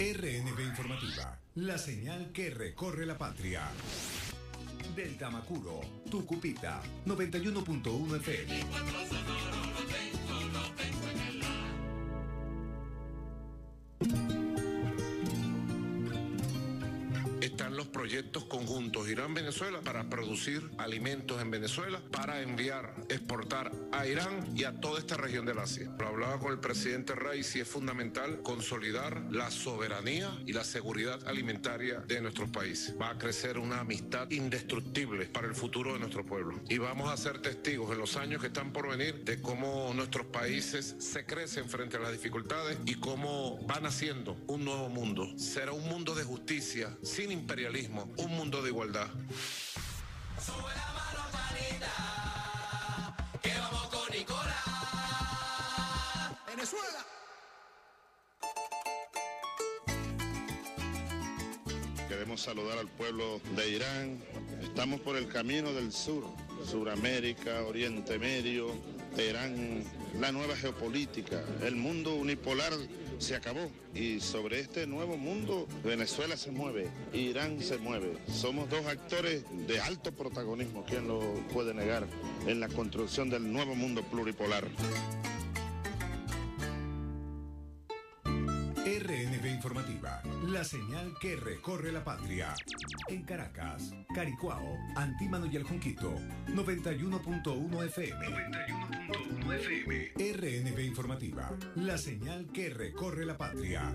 RNB Informativa, la señal que recorre la patria. Del Tamacuro, Tucupita, 91.1 FM. Producir alimentos en Venezuela, para enviar, exportar a Irán y a toda esta región del Asia. Lo hablaba con el presidente Reis y es fundamental consolidar la soberanía y la seguridad alimentaria de nuestros países. Va a crecer una amistad indestructible para el futuro de nuestro pueblo. Y vamos a ser testigos en los años que están por venir de cómo nuestros países se crecen frente a las dificultades y cómo van haciendo un nuevo mundo. Será un mundo de justicia, sin imperialismo un mundo de igualdad. Queremos saludar al pueblo de Irán. Estamos por el camino del sur, Suramérica, Oriente Medio, Irán, la nueva geopolítica, el mundo unipolar se acabó. Y sobre este nuevo mundo, Venezuela se mueve, Irán se mueve. Somos dos actores de alto protagonismo, ¿quién lo puede negar? En la construcción del nuevo mundo pluripolar. RNB Informativa, la señal que recorre la patria. En Caracas, Caricuao, Antímano y El Junquito, 91.1 FM. 91.1 FM. RNB Informativa, la señal que recorre la patria.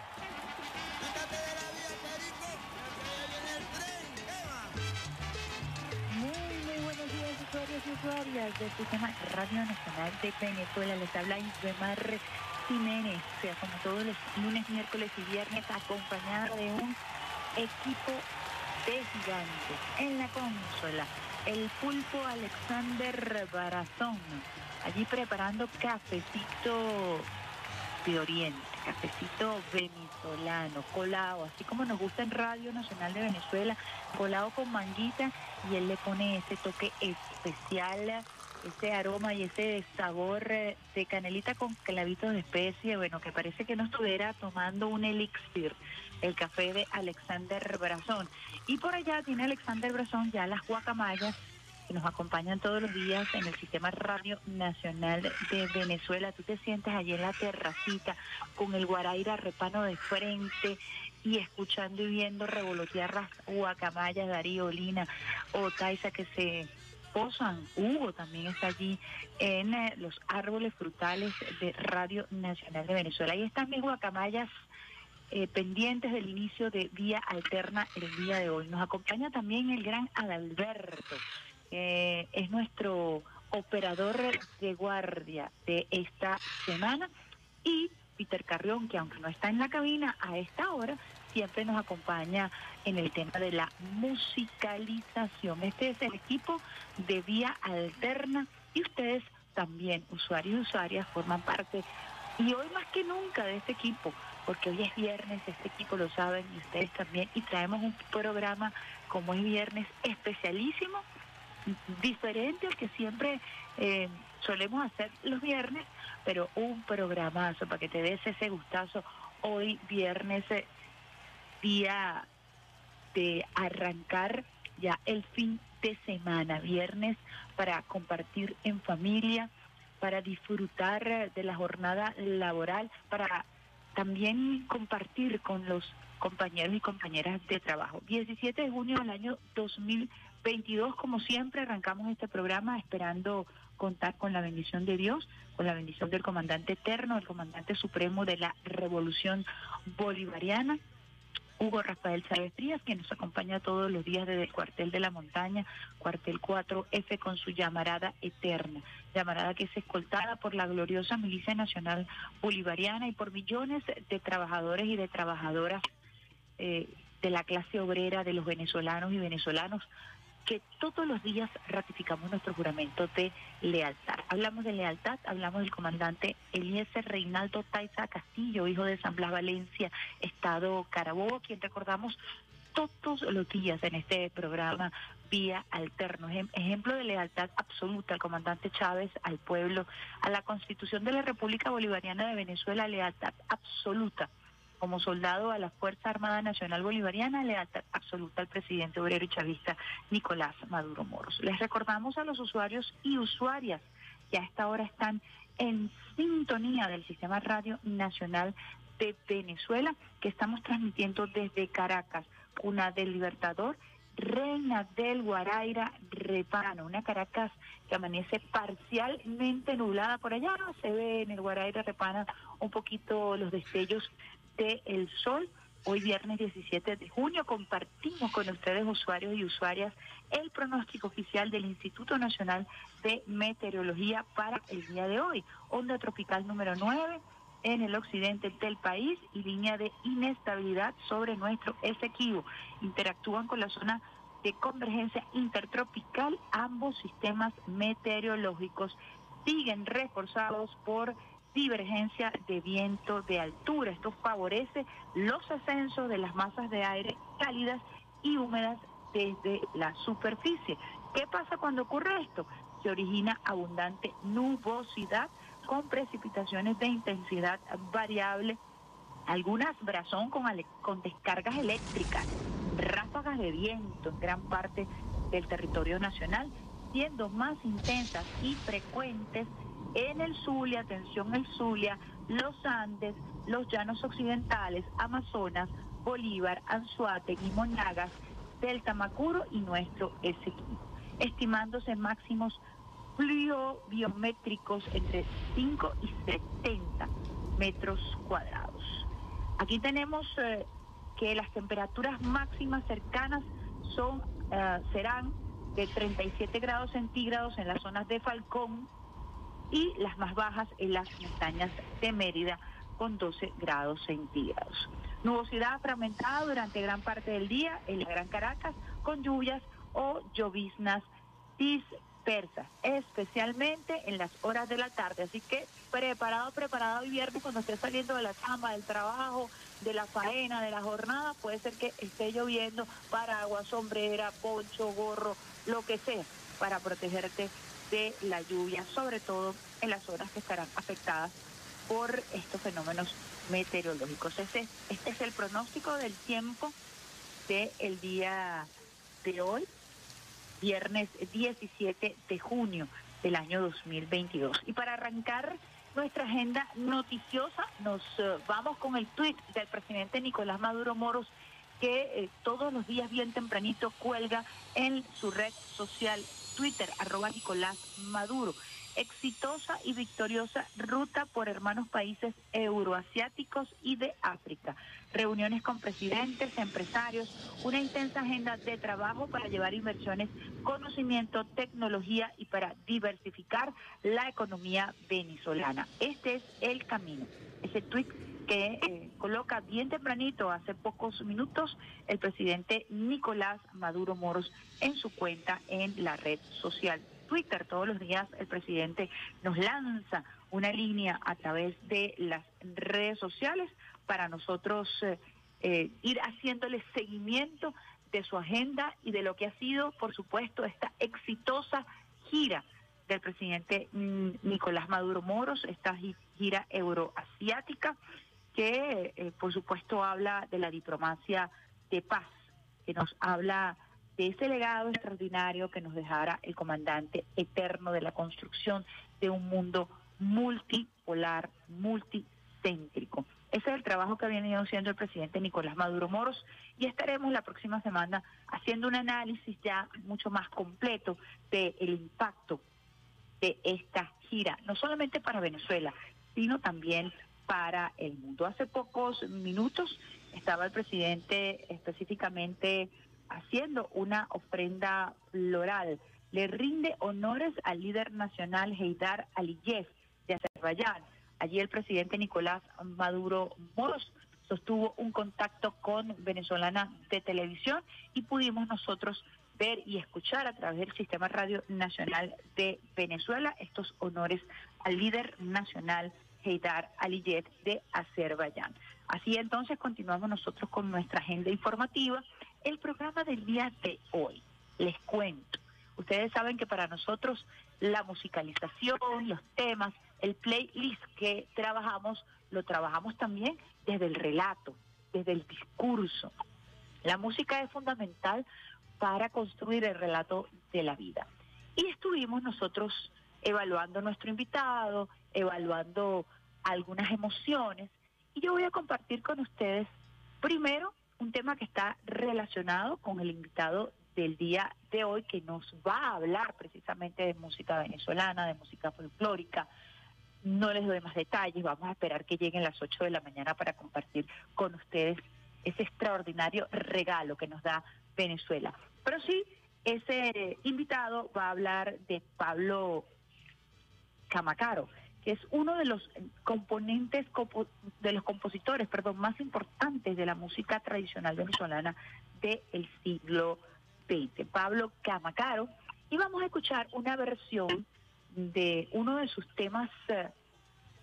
Sistema Radio Nacional de Venezuela. Les habla Isbemar Jiménez, o sea, como todos los lunes, miércoles y viernes, acompañada de un equipo de gigantes en la consola. El pulpo Alexander Barazón, allí preparando cafecito de Oriente, cafecito venezolano, colado, así como nos gusta en Radio Nacional de Venezuela, colado con manguita y él le pone ese toque especial, ese aroma y ese sabor eh, de canelita con clavitos de especie, bueno, que parece que no estuviera tomando un elixir, el café de Alexander Brazón. Y por allá tiene Alexander Brazón ya las guacamayas que nos acompañan todos los días en el Sistema Radio Nacional de Venezuela. Tú te sientes allí en la terracita con el guaraira repano de frente y escuchando y viendo revolotear las guacamayas, Darío, Lina o Taisa que se posan. Hugo también está allí en eh, los árboles frutales de Radio Nacional de Venezuela. Ahí están mis guacamayas eh, pendientes del inicio de Vía Alterna el día de hoy. Nos acompaña también el gran Adalberto, es nuestro operador de guardia de esta semana, y Peter Carrión, que aunque no está en la cabina a esta hora, siempre nos acompaña en el tema de la musicalización. Este es el equipo de Vía Alterna y ustedes también, usuarios y usuarias, forman parte y hoy más que nunca de este equipo porque hoy es viernes, este equipo lo saben y ustedes también, y traemos un programa como es viernes especialísimo, diferente al que siempre eh, solemos hacer los viernes, pero un programazo para que te des ese gustazo hoy viernes, eh, día de arrancar ya el fin de semana, viernes para compartir en familia, para disfrutar eh, de la jornada laboral, para también compartir con los compañeros y compañeras de trabajo. 17 de junio del año 2022, como siempre, arrancamos este programa esperando contar con la bendición de Dios, con la bendición del comandante eterno, el comandante supremo de la revolución bolivariana, Hugo Rafael Chávez Frías, que nos acompaña todos los días desde el cuartel de la montaña, cuartel 4F con su llamarada eterna, llamarada que es escoltada por la gloriosa Milicia Nacional Bolivariana y por millones de trabajadores y de trabajadoras eh, de la clase obrera, de los venezolanos y venezolanos que todos los días ratificamos nuestro juramento de lealtad. Hablamos de lealtad, hablamos del comandante Eliezer Reinaldo Taiza Castillo, hijo de San Blas Valencia, Estado Carabobo, quien recordamos todos los días en este programa vía alterno. Ejemplo de lealtad absoluta al comandante Chávez, al pueblo, a la constitución de la República Bolivariana de Venezuela, lealtad absoluta como soldado a la Fuerza Armada Nacional Bolivariana, lealtad absoluta al presidente obrero y chavista Nicolás Maduro Moros. Les recordamos a los usuarios y usuarias que a esta hora están en sintonía del Sistema Radio Nacional de Venezuela, que estamos transmitiendo desde Caracas, una del Libertador, Reina del Guaraira, Repano, una Caracas que amanece parcialmente nublada por allá, se ve en el Guaraira, Repana un poquito los destellos el Sol. Hoy viernes 17 de junio compartimos con ustedes usuarios y usuarias el pronóstico oficial del Instituto Nacional de Meteorología para el día de hoy. Onda tropical número 9 en el occidente del país y línea de inestabilidad sobre nuestro Esequibo. Interactúan con la zona de convergencia intertropical. Ambos sistemas meteorológicos siguen reforzados por divergencia de viento de altura. Esto favorece los ascensos de las masas de aire cálidas y húmedas desde la superficie. ¿Qué pasa cuando ocurre esto? Se origina abundante nubosidad con precipitaciones de intensidad variable, algunas brazón con, con descargas eléctricas, ráfagas de viento en gran parte del territorio nacional, siendo más intensas y frecuentes en el Zulia, atención el Zulia, los Andes, los llanos occidentales, Amazonas, Bolívar, Anzuategui, Monagas, Delta Macuro y nuestro Esequibo, estimándose máximos biométricos entre 5 y 70 metros cuadrados. Aquí tenemos eh, que las temperaturas máximas cercanas son eh, serán de 37 grados centígrados en las zonas de Falcón, y las más bajas en las montañas de Mérida con 12 grados centígrados. Nubosidad fragmentada durante gran parte del día en la Gran Caracas con lluvias o lloviznas dispersas, especialmente en las horas de la tarde. Así que preparado, preparado el viernes cuando esté saliendo de la cama, del trabajo, de la faena, de la jornada, puede ser que esté lloviendo, paraguas, sombrera, poncho, gorro, lo que sea, para protegerte de la lluvia, sobre todo en las zonas que estarán afectadas por estos fenómenos meteorológicos. Este, este es el pronóstico del tiempo del el día de hoy, viernes 17 de junio del año 2022. Y para arrancar nuestra agenda noticiosa, nos eh, vamos con el tuit del presidente Nicolás Maduro Moros, que eh, todos los días bien tempranito cuelga en su red social Twitter, arroba Nicolás Maduro. Exitosa y victoriosa ruta por hermanos países euroasiáticos y de África. Reuniones con presidentes, empresarios, una intensa agenda de trabajo para llevar inversiones, conocimiento, tecnología y para diversificar la economía venezolana. Este es el camino. Ese tweet que eh, coloca bien tempranito, hace pocos minutos, el presidente Nicolás Maduro Moros en su cuenta en la red social Twitter. Todos los días el presidente nos lanza una línea a través de las redes sociales para nosotros eh, eh, ir haciéndole seguimiento de su agenda y de lo que ha sido, por supuesto, esta exitosa gira del presidente mm, Nicolás Maduro Moros, esta gi- gira euroasiática que, eh, por supuesto, habla de la diplomacia de paz, que nos habla de ese legado extraordinario que nos dejara el comandante eterno de la construcción de un mundo multipolar, multicéntrico. Ese es el trabajo que ha venido haciendo el presidente Nicolás Maduro Moros y estaremos la próxima semana haciendo un análisis ya mucho más completo del impacto de esta gira, no solamente para Venezuela, sino también para el mundo. Hace pocos minutos estaba el presidente específicamente haciendo una ofrenda floral. Le rinde honores al líder nacional Heidar Aliyev de Azerbaiyán. Allí el presidente Nicolás Maduro Moros sostuvo un contacto con venezolana de televisión y pudimos nosotros ver y escuchar a través del Sistema Radio Nacional de Venezuela estos honores al líder nacional Heidar Aliyev de Azerbaiyán. Así entonces continuamos nosotros con nuestra agenda informativa. El programa del día de hoy, les cuento. Ustedes saben que para nosotros la musicalización, los temas, el playlist que trabajamos, lo trabajamos también desde el relato, desde el discurso. La música es fundamental para construir el relato de la vida. Y estuvimos nosotros evaluando nuestro invitado, evaluando algunas emociones. Y yo voy a compartir con ustedes, primero, un tema que está relacionado con el invitado del día de hoy, que nos va a hablar precisamente de música venezolana, de música folclórica. No les doy más detalles, vamos a esperar que lleguen las 8 de la mañana para compartir con ustedes ese extraordinario regalo que nos da Venezuela. Pero sí, ese invitado va a hablar de Pablo Camacaro, que es uno de los componentes, compo- de los compositores, perdón, más importantes de la música tradicional venezolana del siglo XX. Pablo Camacaro, y vamos a escuchar una versión de uno de sus temas eh,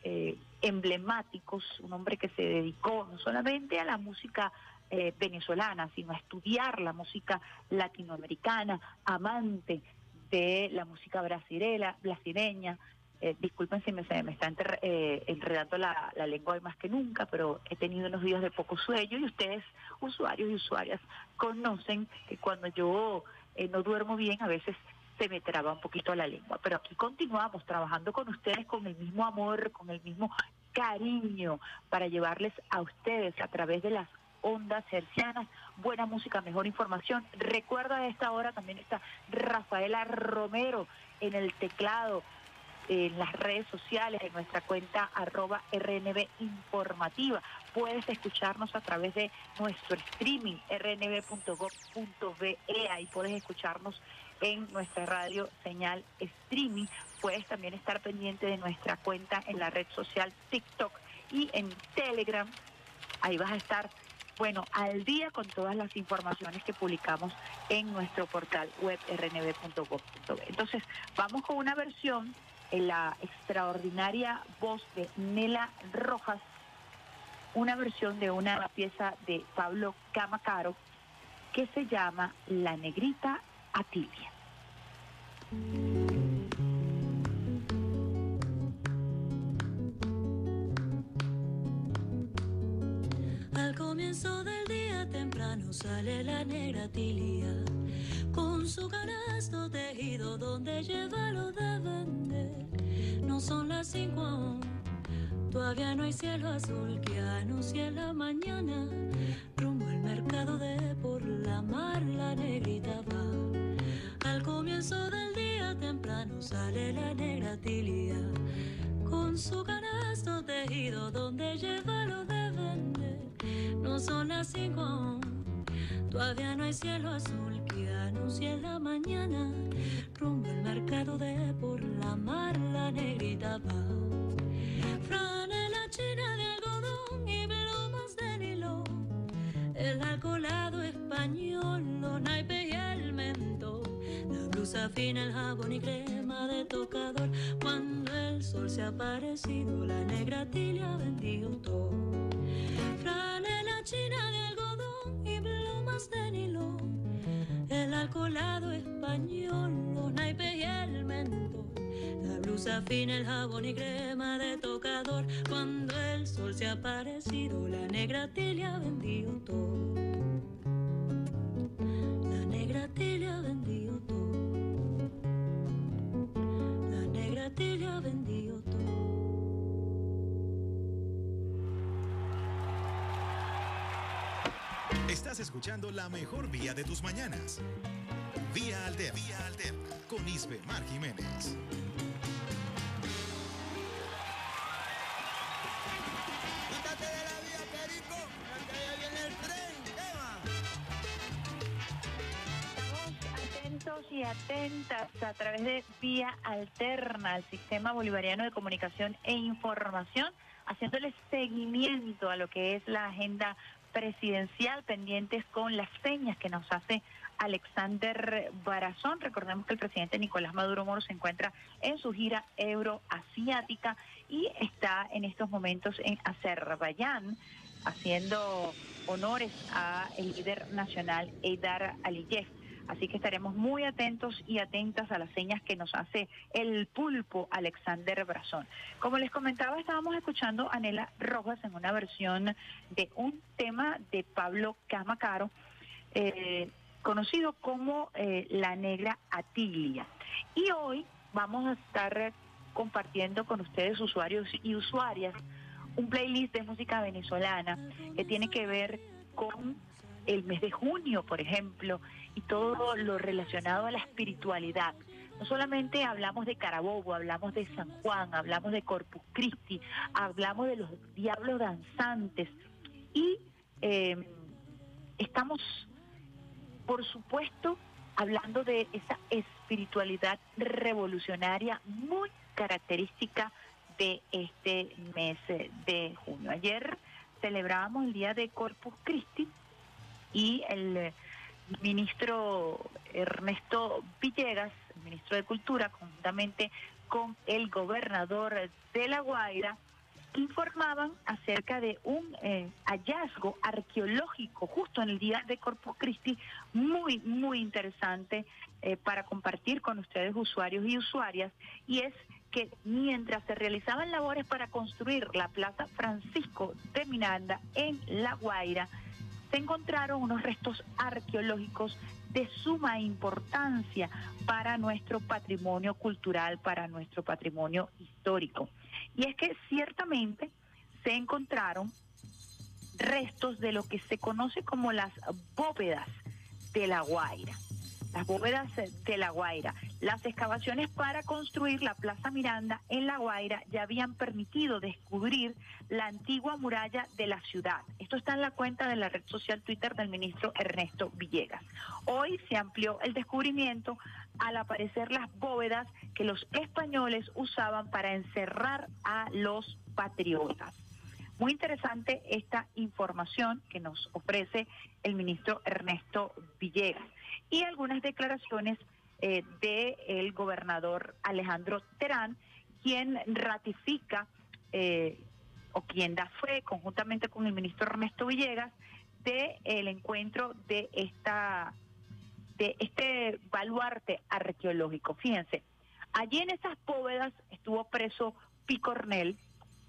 eh, emblemáticos, un hombre que se dedicó no solamente a la música eh, venezolana, sino a estudiar la música latinoamericana, amante de la música brasileña. Eh, disculpen si me, se me está enter- eh, enredando la, lengua hoy más que nunca, pero he tenido unos días de poco sueño y ustedes, usuarios y usuarias, conocen que cuando yo eh, no duermo bien, a veces se me traba un poquito la lengua. Pero aquí continuamos trabajando con ustedes con el mismo amor, con el mismo cariño, para llevarles a ustedes a través de las ondas hercianas, buena música, mejor información. Recuerda a esta hora también está Rafaela Romero en el teclado, en las redes sociales, en nuestra cuenta arroba RNB Informativa. Puedes escucharnos a través de nuestro streaming rnb.gov.be. Ahí puedes escucharnos en nuestra radio señal streaming. Puedes también estar pendiente de nuestra cuenta en la red social TikTok y en Telegram. Ahí vas a estar, bueno, al día con todas las informaciones que publicamos en nuestro portal web rnb.gov.be. Entonces, vamos con una versión la extraordinaria voz de Nela Rojas, una versión de una pieza de Pablo Camacaro que se llama La Negrita Atilia. Al comienzo del día temprano sale la negra tilia su canasto tejido donde lleva lo de vender. No son las cinco aún, todavía no hay cielo azul que anuncia la mañana. Rumbo al mercado de por la mar la negrita va. Al comienzo del día temprano sale la negra tilia con su canasto tejido donde lleva lo de vender. No son las cinco aún, todavía no hay cielo azul que anuncie la mañana. Rumbo al mercado de por la mar la negrita va. Franela china de algodón y plumas de nylon. El alcoholado español, los naipes y el mentón. La blusa fina, el jabón y crema de tocador. Cuando el sol se ha aparecido, la negra tilia vendido todo. Franela china Fina, el jabón y crema de tocador. Cuando el sol se ha aparecido, la negra tilia vendido todo. La negra tilia vendido todo. La negra tilia vendido todo. Estás escuchando la mejor vía de tus mañanas. Vía Alterna. Vía Alterna. Con Isbe Mar Jiménez. Atentas a través de Vía Alterna, el Sistema Bolivariano de Comunicación e Información, haciéndole seguimiento a lo que es la agenda presidencial, pendientes con las señas que nos hace Alexander Barazón. Recordemos que el presidente Nicolás Maduro Moro se encuentra en su gira euroasiática y está en estos momentos en Azerbaiyán haciendo honores a el líder nacional Eidar Aliyev. Así que estaremos muy atentos y atentas a las señas que nos hace el pulpo Alexander Brazón. Como les comentaba, estábamos escuchando a Nela Rojas en una versión de un tema de Pablo Camacaro, eh, conocido como eh, La Negra Atilia. Y hoy vamos a estar compartiendo con ustedes, usuarios y usuarias, un playlist de música venezolana que tiene que ver con el mes de junio, por ejemplo, y todo lo relacionado a la espiritualidad. No solamente hablamos de Carabobo, hablamos de San Juan, hablamos de Corpus Christi, hablamos de los diablos danzantes y eh, estamos, por supuesto, hablando de esa espiritualidad revolucionaria muy característica de este mes de junio. Ayer celebrábamos el día de Corpus Christi y el ministro Ernesto Villegas, ministro de Cultura, conjuntamente con el gobernador de La Guaira, informaban acerca de un eh, hallazgo arqueológico justo en el día de Corpus Christi, muy, muy interesante eh, para compartir con ustedes usuarios y usuarias, y es que mientras se realizaban labores para construir la Plaza Francisco de Miranda en La Guaira, se encontraron unos restos arqueológicos de suma importancia para nuestro patrimonio cultural, para nuestro patrimonio histórico. Y es que ciertamente se encontraron restos de lo que se conoce como las bóvedas de la Guaira. Las bóvedas de la Guaira. Las excavaciones para construir la Plaza Miranda en La Guaira ya habían permitido descubrir la antigua muralla de la ciudad. Esto está en la cuenta de la red social Twitter del ministro Ernesto Villegas. Hoy se amplió el descubrimiento al aparecer las bóvedas que los españoles usaban para encerrar a los patriotas. Muy interesante esta información que nos ofrece el ministro Ernesto Villegas y algunas declaraciones eh, del gobernador Alejandro Terán, quien ratifica eh, o quien da fe conjuntamente con el ministro Ernesto Villegas de el encuentro de esta de este baluarte arqueológico. Fíjense, allí en esas bóvedas estuvo preso Picornel,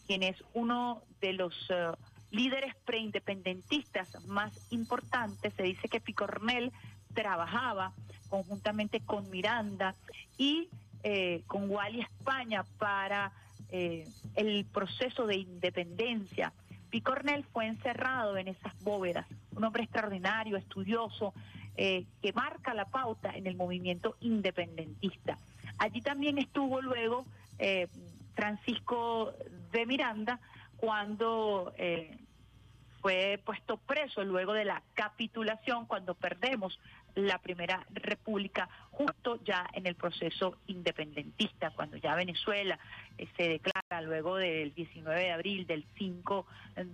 quien es uno de los eh, líderes preindependentistas más importantes. Se dice que Picornel trabajaba conjuntamente con Miranda y eh, con Wally España para eh, el proceso de independencia. Picornel fue encerrado en esas bóvedas, un hombre extraordinario, estudioso, eh, que marca la pauta en el movimiento independentista. Allí también estuvo luego eh, Francisco de Miranda cuando fue puesto preso luego de la capitulación, cuando perdemos la primera república, justo ya en el proceso independentista, cuando ya Venezuela eh, se declara luego del 19 de abril, del 5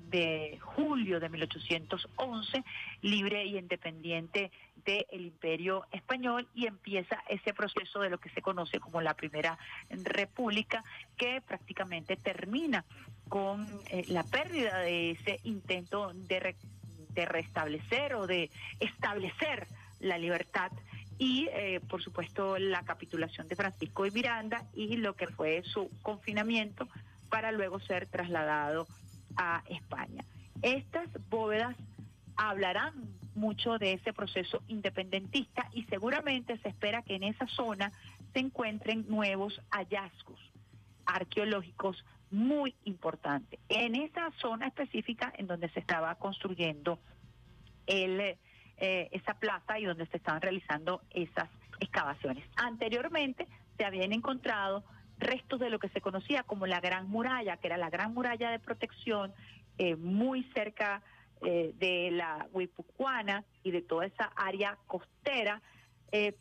de julio de 1811, libre y independiente del Imperio Español y empieza ese proceso de lo que se conoce como la Primera República, que prácticamente termina con eh, la pérdida de ese intento de, re- de restablecer o de establecer la libertad y eh, por supuesto la capitulación de Francisco de Miranda y lo que fue su confinamiento para luego ser trasladado a España. Estas bóvedas hablarán mucho de ese proceso independentista y seguramente se espera que en esa zona se encuentren nuevos hallazgos arqueológicos muy importantes. En esa zona específica en donde se estaba construyendo el, eh, esa plaza y donde se estaban realizando esas excavaciones. Anteriormente se habían encontrado restos de lo que se conocía como la Gran Muralla, que era la Gran Muralla de protección eh, muy cerca eh, de la Huipucuana y de toda esa área costera, eh,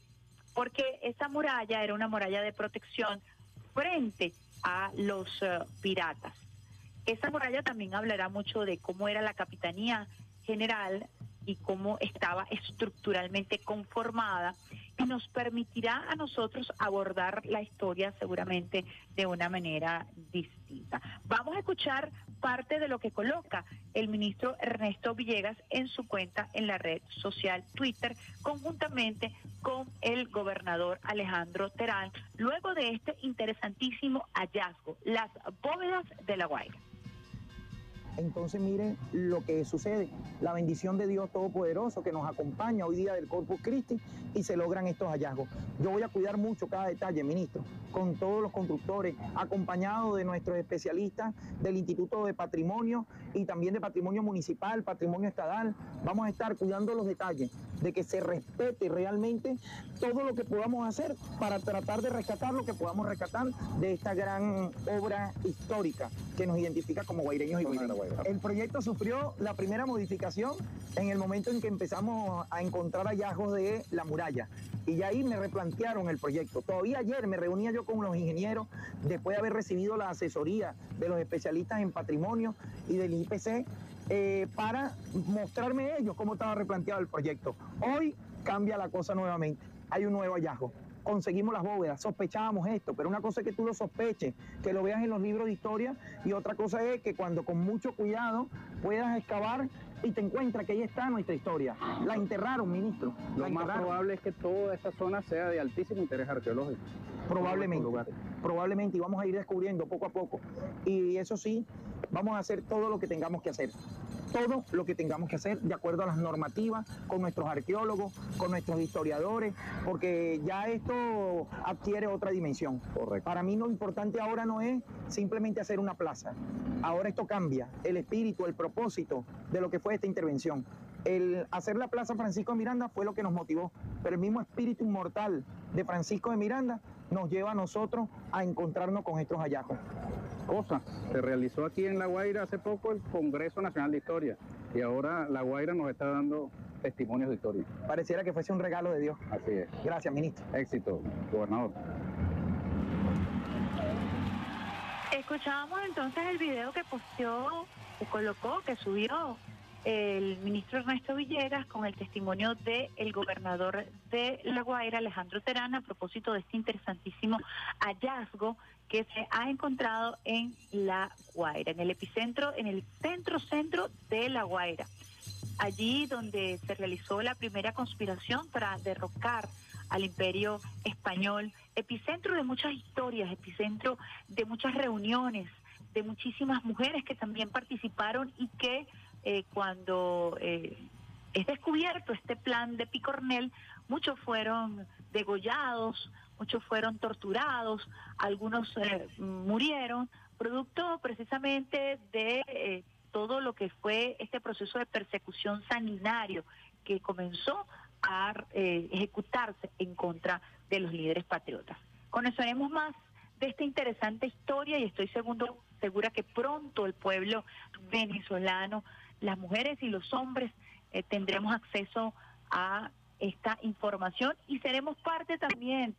porque esa muralla era una muralla de protección frente a los eh, piratas. Esa muralla también hablará mucho de cómo era la capitanía general y cómo estaba estructuralmente conformada y nos permitirá a nosotros abordar la historia seguramente de una manera distinta. Vamos a escuchar parte de lo que coloca el ministro Ernesto Villegas en su cuenta en la red social Twitter, conjuntamente con el gobernador Alejandro Terán, luego de este interesantísimo hallazgo, las bóvedas de la Guaira. Entonces miren lo que sucede, la bendición de Dios Todopoderoso que nos acompaña hoy día del Corpus Christi y se logran estos hallazgos. Yo voy a cuidar mucho cada detalle, ministro, con todos los constructores, acompañado de nuestros especialistas del Instituto de Patrimonio y también de Patrimonio Municipal, Patrimonio Estadal. Vamos a estar cuidando los detalles de que se respete realmente todo lo que podamos hacer para tratar de rescatar lo que podamos rescatar de esta gran obra histórica que nos identifica como guaireños y guaireños. El proyecto sufrió la primera modificación en el momento en que empezamos a encontrar hallazgos de la muralla. Y ya ahí me replantearon el proyecto. Todavía ayer me reunía yo con los ingenieros después de haber recibido la asesoría de los especialistas en patrimonio y del IPC eh, para mostrarme ellos cómo estaba replanteado el proyecto. Hoy cambia la cosa nuevamente. Hay un nuevo hallazgo conseguimos las bóvedas, sospechábamos esto, pero una cosa es que tú lo sospeches, que lo veas en los libros de historia, y otra cosa es que cuando con mucho cuidado puedas excavar y te encuentras que ahí está nuestra historia. La enterraron, ministro. Lo más probable es que toda esa zona sea de altísimo interés arqueológico. Probablemente, probablemente, y vamos a ir descubriendo poco a poco. Y eso sí, vamos a hacer todo lo que tengamos que hacer. Todo lo que tengamos que hacer de acuerdo a las normativas, con nuestros arqueólogos, con nuestros historiadores, porque ya esto adquiere otra dimensión. Para mí lo importante ahora no es simplemente hacer una plaza. Ahora esto cambia el espíritu, el propósito de lo que fue esta intervención. El hacer la Plaza Francisco de Miranda fue lo que nos motivó, pero el mismo espíritu inmortal de Francisco de Miranda nos lleva a nosotros a encontrarnos con estos hallazgos. Cosa, se realizó aquí en La Guaira hace poco el Congreso Nacional de Historia y ahora La Guaira nos está dando testimonios de historia. Pareciera que fuese un regalo de Dios. Así es. Gracias, ministro. Éxito, gobernador. Escuchábamos entonces el video que posteó, que colocó, que subió el ministro Ernesto Villegas con el testimonio del gobernador de La Guaira, Alejandro Terán, a propósito de este interesantísimo hallazgo que se ha encontrado en La Guaira, en el epicentro, en el centro-centro de La Guaira. Allí donde se realizó la primera conspiración para derrocar al imperio español, epicentro de muchas historias, epicentro de muchas reuniones, de muchísimas mujeres que también participaron y que eh, cuando eh, es descubierto este plan de Picornel, muchos fueron degollados, muchos fueron torturados, algunos eh, murieron, producto precisamente de eh, todo lo que fue este proceso de persecución sanguinario que comenzó a eh, ejecutarse en contra de los líderes patriotas. Conoceremos más de esta interesante historia y estoy segundo, segura que pronto el pueblo venezolano, las mujeres y los hombres eh, tendremos acceso a esta información y seremos parte también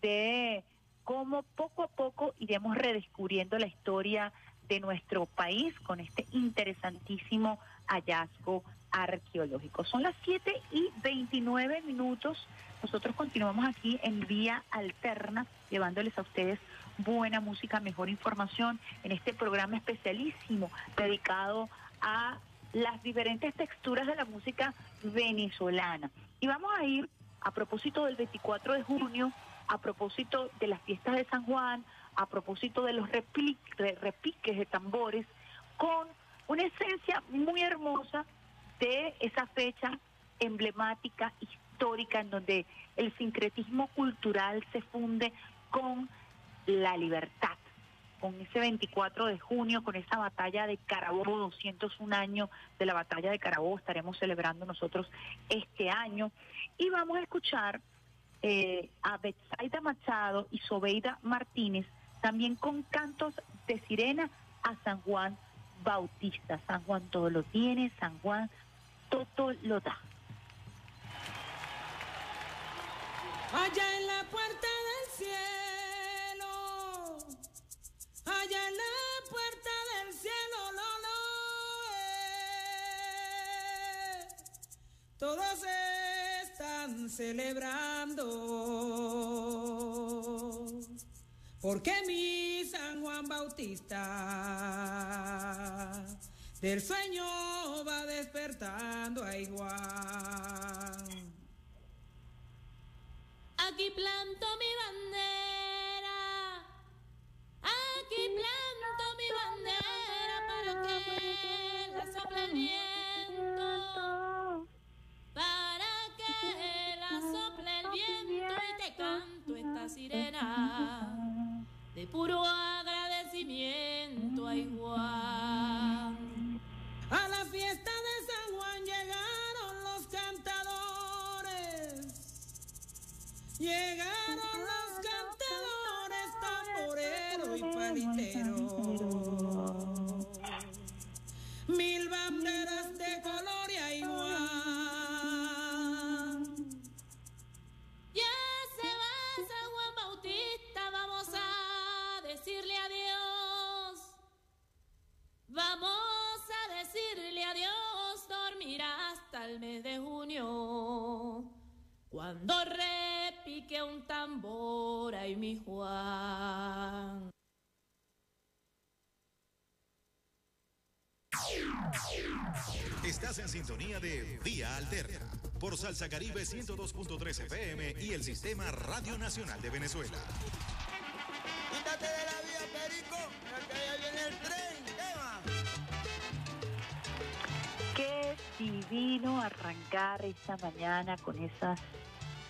de cómo poco a poco iremos redescubriendo la historia de nuestro país con este interesantísimo hallazgo arqueológico. Son las 7 y 29 minutos. Nosotros continuamos aquí en Vía Alterna, llevándoles a ustedes buena música, mejor información en este programa especialísimo dedicado a las diferentes texturas de la música venezolana. Y vamos a ir a propósito del 24 de junio, a propósito de las fiestas de San Juan, a propósito de los repiques de tambores, con una esencia muy hermosa de esa fecha emblemática, histórica, en donde el sincretismo cultural se funde con la libertad. Con ese 24 de junio, con esa batalla de Carabobo, 201 años de la batalla de Carabobo, estaremos celebrando nosotros este año. Y vamos a escuchar eh, a Betsaida Machado y Sobeida Martínez, también con cantos de sirena a San Juan Bautista. San Juan todo lo tiene, San Juan todo lo da. Allá en la puerta del cielo, allá en la puerta del cielo, lo, lo, eh. todos están celebrando, porque mi San Juan Bautista del sueño va despertando a Juan. Aquí planto mi bandera, de puro agradecimiento a Juan. A la fiesta de San Juan llegaron los cantadores. Cuando repique un tambor, ay mi Juan. Estás en sintonía de Vía Alterna por Salsa Caribe 102.3 FM y el Sistema Radio Nacional de Venezuela. Quítate de la vía, Perico. Que allá viene el tren. ¿Qué va? Qué divino arrancar esta mañana con esas,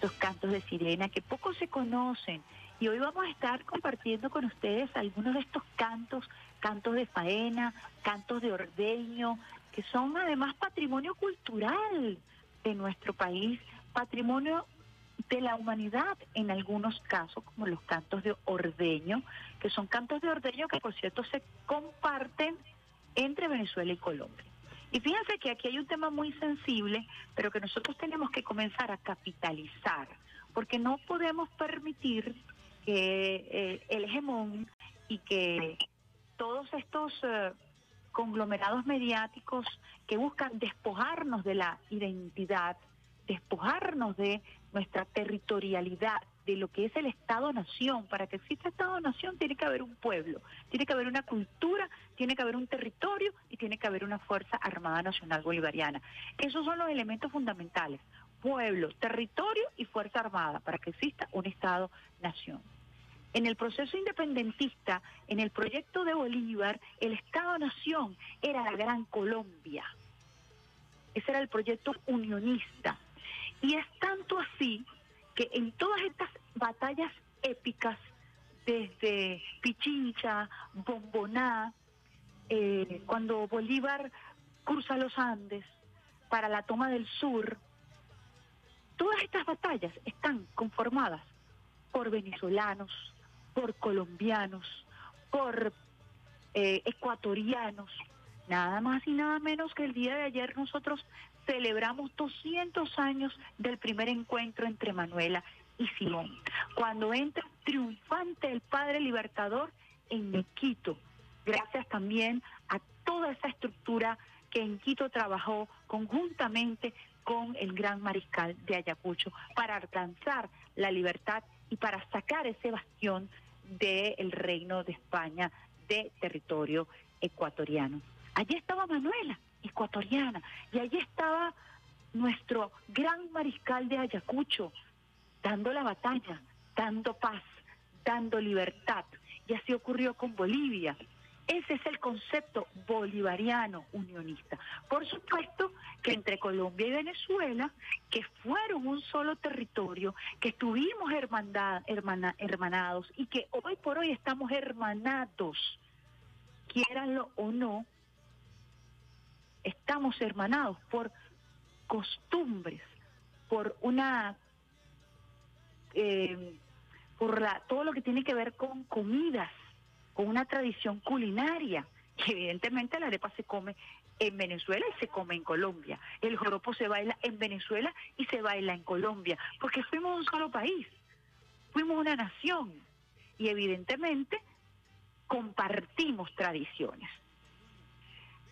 esos cantos de sirena que poco se conocen. Y hoy vamos a estar compartiendo con ustedes algunos de estos cantos, cantos de faena, cantos de ordeño, que son además patrimonio cultural de nuestro país, patrimonio de la humanidad en algunos casos, como los cantos de ordeño, que son cantos de ordeño que por cierto se comparten entre Venezuela y Colombia. Y fíjense que aquí hay un tema muy sensible, pero que nosotros tenemos que comenzar a capitalizar, porque no podemos permitir que eh, el hegemón y que todos estos eh, conglomerados mediáticos que buscan despojarnos de la identidad, despojarnos de nuestra territorialidad, de lo que es el Estado-Nación. Para que exista Estado-Nación tiene que haber un pueblo, tiene que haber una cultura, tiene que haber un territorio y tiene que haber una Fuerza Armada Nacional Bolivariana. Esos son los elementos fundamentales. Pueblo, territorio y Fuerza Armada para que exista un Estado-Nación. En el proceso independentista, en el proyecto de Bolívar, el Estado-Nación era la Gran Colombia. Ese era el proyecto unionista. Y es tanto así que en todas estas batallas épicas, desde Pichincha, Bomboná, eh, cuando Bolívar cruza los Andes para la toma del sur, todas estas batallas están conformadas por venezolanos, por colombianos, por eh, ecuatorianos, nada más y nada menos que el día de ayer nosotros celebramos 200 años del primer encuentro entre Manuela y Simón, cuando entra triunfante el padre libertador en Quito, gracias también a toda esa estructura que en Quito trabajó conjuntamente con el gran mariscal de Ayacucho para alcanzar la libertad y para sacar ese bastión del reino de España de territorio ecuatoriano. Allí estaba Manuela, ecuatoriana, y allí estaba nuestro gran mariscal de Ayacucho, dando la batalla, dando paz, dando libertad. Y así ocurrió con Bolivia. Ese es el concepto bolivariano unionista. Por supuesto que entre Colombia y Venezuela, que fueron un solo territorio, que estuvimos hermandad, hermana, hermanados y que hoy por hoy estamos hermanados, quieranlo o no, estamos hermanados por costumbres, por una, eh, por la, todo lo que tiene que ver con comidas, con una tradición culinaria. Y evidentemente la arepa se come en Venezuela y se come en Colombia. El joropo se baila en Venezuela y se baila en Colombia, porque fuimos un solo país, fuimos una nación y evidentemente compartimos tradiciones.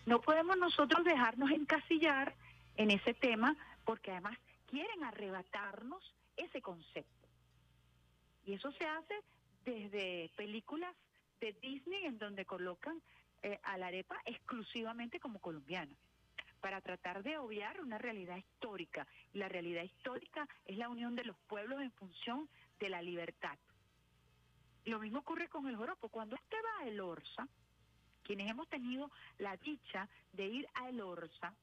No podemos nosotros dejarnos encasillar en ese tema porque además quieren arrebatarnos ese concepto. Y eso se hace desde películas de Disney en donde colocan eh, a la arepa exclusivamente como colombiana para tratar de obviar una realidad histórica. La realidad histórica es la unión de los pueblos en función de la libertad. Lo mismo ocurre con el joropo. Cuando usted va a El Orsa, quienes hemos tenido la dicha de ir a El Orsa,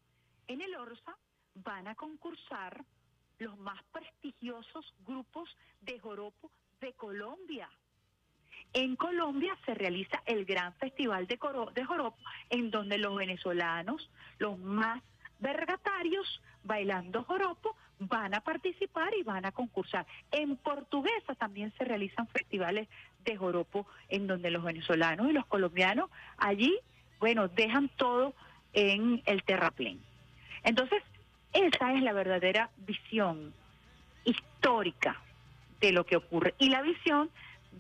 en El Orsa van a concursar los más prestigiosos grupos de joropo de Colombia. En Colombia se realiza el gran festival de, de joropo, en donde los venezolanos, los más vergatarios, bailando joropo, van a participar y van a concursar. En Portuguesa también se realizan festivales de joropo en donde los venezolanos y los colombianos allí, bueno, dejan todo en el terraplén. Entonces, esa es la verdadera visión histórica de lo que ocurre y la visión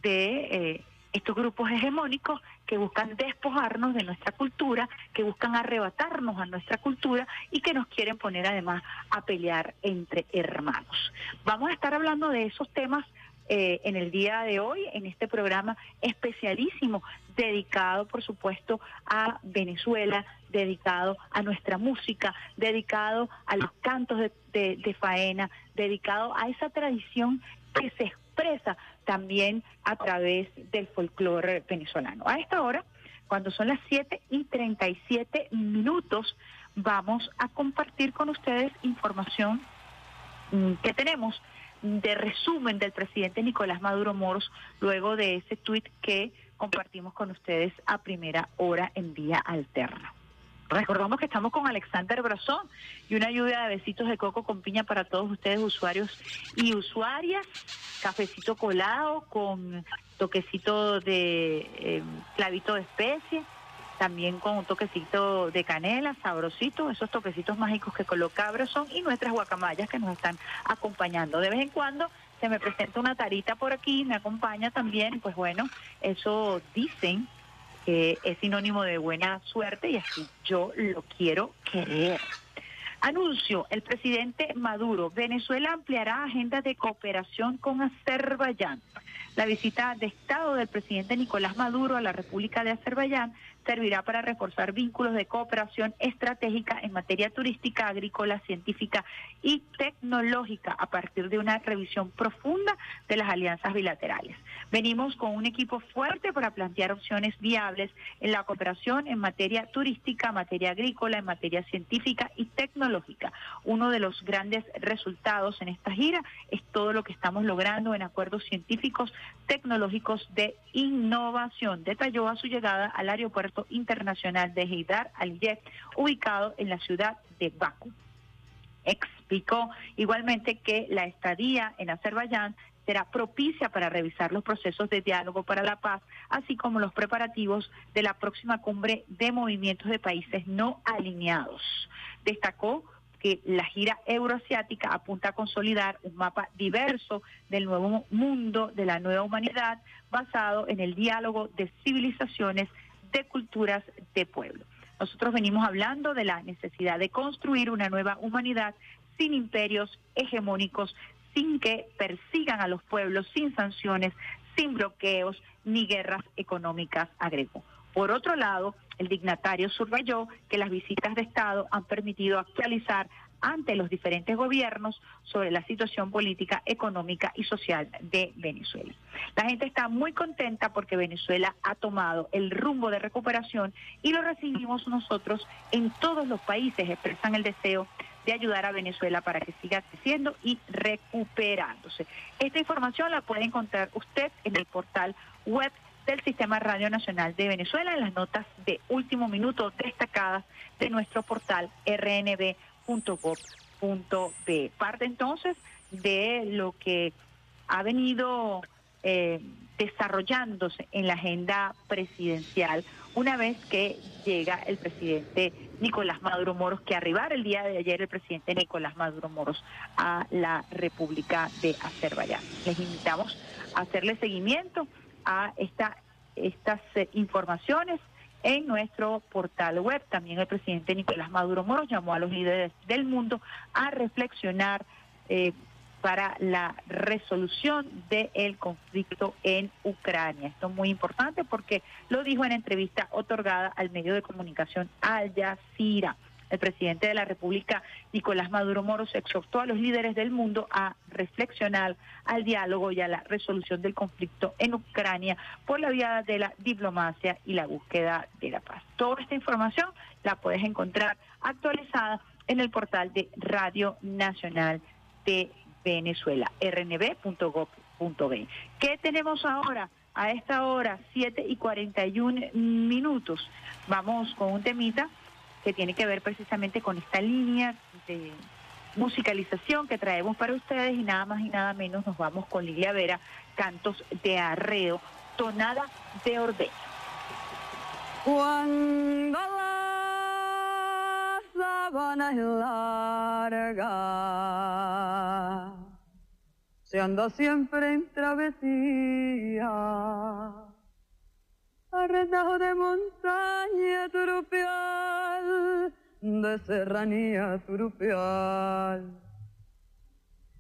de eh, estos grupos hegemónicos que buscan despojarnos de nuestra cultura, que buscan arrebatarnos a nuestra cultura y que nos quieren poner además a pelear entre hermanos. Vamos a estar hablando de esos temas eh, en el día de hoy, en este programa especialísimo, dedicado, por supuesto, a Venezuela, dedicado a nuestra música, dedicado a los cantos de, faena, dedicado a esa tradición que se expresa también a través del folclore venezolano. A esta hora, cuando son las 7 y 37 minutos, vamos a compartir con ustedes información mm, que tenemos de resumen del presidente Nicolás Maduro Moros luego de ese tuit que compartimos con ustedes a primera hora en vía alterna. Recordamos que estamos con Alexander Brazón y una lluvia de besitos de coco con piña para todos ustedes, usuarios y usuarias. Cafecito colado con toquecito de eh, clavito de especie, también con un toquecito de canela, sabrosito, esos toquecitos mágicos que coloca Brazón y nuestras guacamayas que nos están acompañando. De vez en cuando se me presenta una tarita por aquí, me acompaña también, pues bueno, eso dicen es sinónimo de buena suerte y así yo lo quiero creer. Anuncio, el presidente Maduro, Venezuela ampliará agenda de cooperación con Azerbaiyán. La visita de Estado del presidente Nicolás Maduro a la República de Azerbaiyán servirá para reforzar vínculos de cooperación estratégica en materia turística, agrícola, científica y tecnológica a partir de una revisión profunda de las alianzas bilaterales. Venimos con un equipo fuerte para plantear opciones viables en la cooperación en materia turística, materia agrícola, en materia científica y tecnológica. Uno de los grandes resultados en esta gira es todo lo que estamos logrando en acuerdos científicos, tecnológicos de innovación. Detalló a su llegada al aeropuerto Internacional de Heydar Aliyev, ubicado en la ciudad de Bakú. Explicó igualmente que la estadía en Azerbaiyán será propicia para revisar los procesos de diálogo para la paz, así como los preparativos de la próxima cumbre de movimientos de países no alineados. Destacó que la gira euroasiática apunta a consolidar un mapa diverso del nuevo mundo, de la nueva humanidad, basado en el diálogo de civilizaciones, de culturas, de pueblos. Nosotros venimos hablando de la necesidad de construir una nueva humanidad sin imperios hegemónicos, sin que persigan a los pueblos, sin sanciones, sin bloqueos ni guerras económicas, agregó. Por otro lado, el dignatario subrayó que las visitas de Estado han permitido actualizar ante los diferentes gobiernos sobre la situación política, económica y social de Venezuela. La gente está muy contenta porque Venezuela ha tomado el rumbo de recuperación y lo recibimos nosotros en todos los países, expresan el deseo de ayudar a Venezuela para que siga creciendo y recuperándose. Esta información la puede encontrar usted en el portal web del Sistema Radio Nacional de Venezuela en las notas de último minuto destacadas de nuestro portal rnb.gov.b. Parte entonces de lo que ha venido eh, desarrollándose en la agenda presidencial una vez que llega el presidente Nicolás Maduro Moros, que arribar el día de ayer el presidente Nicolás Maduro Moros a la República de Azerbaiyán. Les invitamos a hacerle seguimiento a esta, estas eh, informaciones en nuestro portal web. También el presidente Nicolás Maduro Moros llamó a los líderes del mundo a reflexionar eh, para la resolución del conflicto en Ucrania. Esto es muy importante porque lo dijo en entrevista otorgada al medio de comunicación Al Jazeera. El presidente de la República, Nicolás Maduro Moros, exhortó a los líderes del mundo a reflexionar al diálogo y a la resolución del conflicto en Ucrania por la vía de la diplomacia y la búsqueda de la paz. Toda esta información la puedes encontrar actualizada en el portal de Radio Nacional de Venezuela, rnb.gov.b. ¿Qué tenemos ahora? A esta hora, 7 y 41 minutos. Vamos con un temita que tiene que ver precisamente con esta línea de musicalización que traemos para ustedes y nada más y nada menos nos vamos con Lilia Vera, cantos de arreo, tonada de ordeño. Cuando la sabana es larga, se anda siempre en travesía arretajo de montaña turupial, de serranía turupial.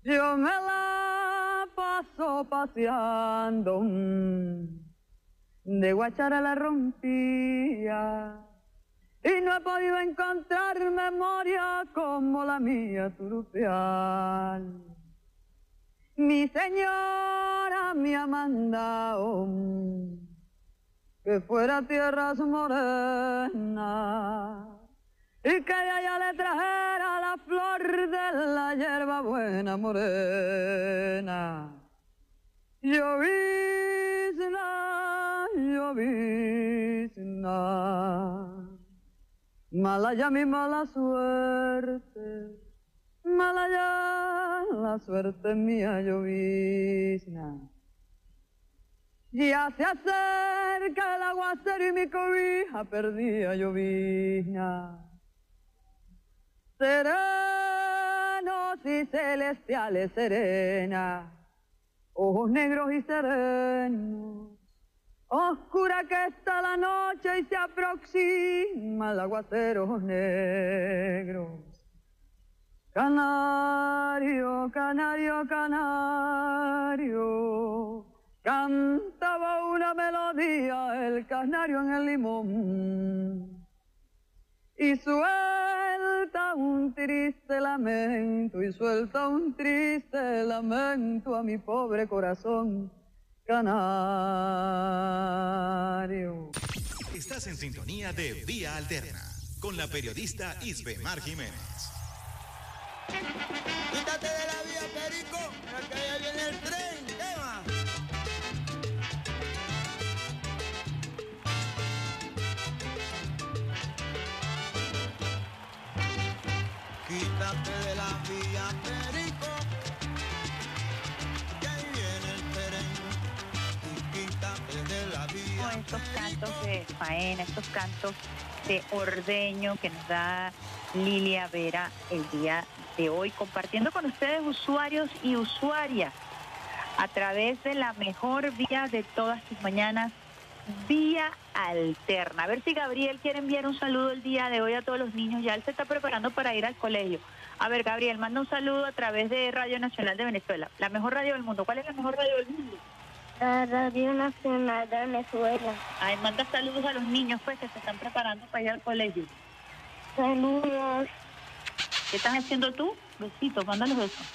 Yo me la paso paseando, mm, de guachara la rompía, y no he podido encontrar memoria como la mía turupial. Mi señora me ha mandado mm, que fuera tierras morenas y que de allá le trajera la flor de la hierba buena morena. Llovizna, llovizna, mala ya mi mala suerte, mala ya la suerte mía llovizna. Ya se acerca el aguacero y mi cobija perdida llovizna. Serenos y celestiales serena, ojos negros y serenos. Oscura que está la noche y se aproxima el aguacero ojos negros. Canario, canario, canario. Cantaba una melodía el canario en el limón y suelta un triste lamento y suelta un triste lamento a mi pobre corazón canario. Estás en sintonía de Vía Alterna con la periodista Isbemar Jiménez. Quítate de la vía, Perico, que ya viene el tren. ¿Qué Quítate de la vía, Perico, que ahí viene el tren. Y quítate de la vía, Con estos cantos de faena, estos cantos de ordeño que nos da Lilia Vera el día de hoy, compartiendo con ustedes usuarios y usuarias a través de la mejor vía de todas sus mañanas, vía alterna. A ver si Gabriel quiere enviar un saludo el día de hoy a todos los niños. Ya él se está preparando para ir al colegio. A ver, Gabriel, manda un saludo a través de Radio Nacional de Venezuela, la mejor radio del mundo. ¿Cuál es la mejor radio del mundo? La Radio Nacional de Venezuela. Ay, manda saludos a los niños, pues, que se están preparando para ir al colegio. Saludos. ¿Qué estás haciendo tú? Besitos, mándalos besos.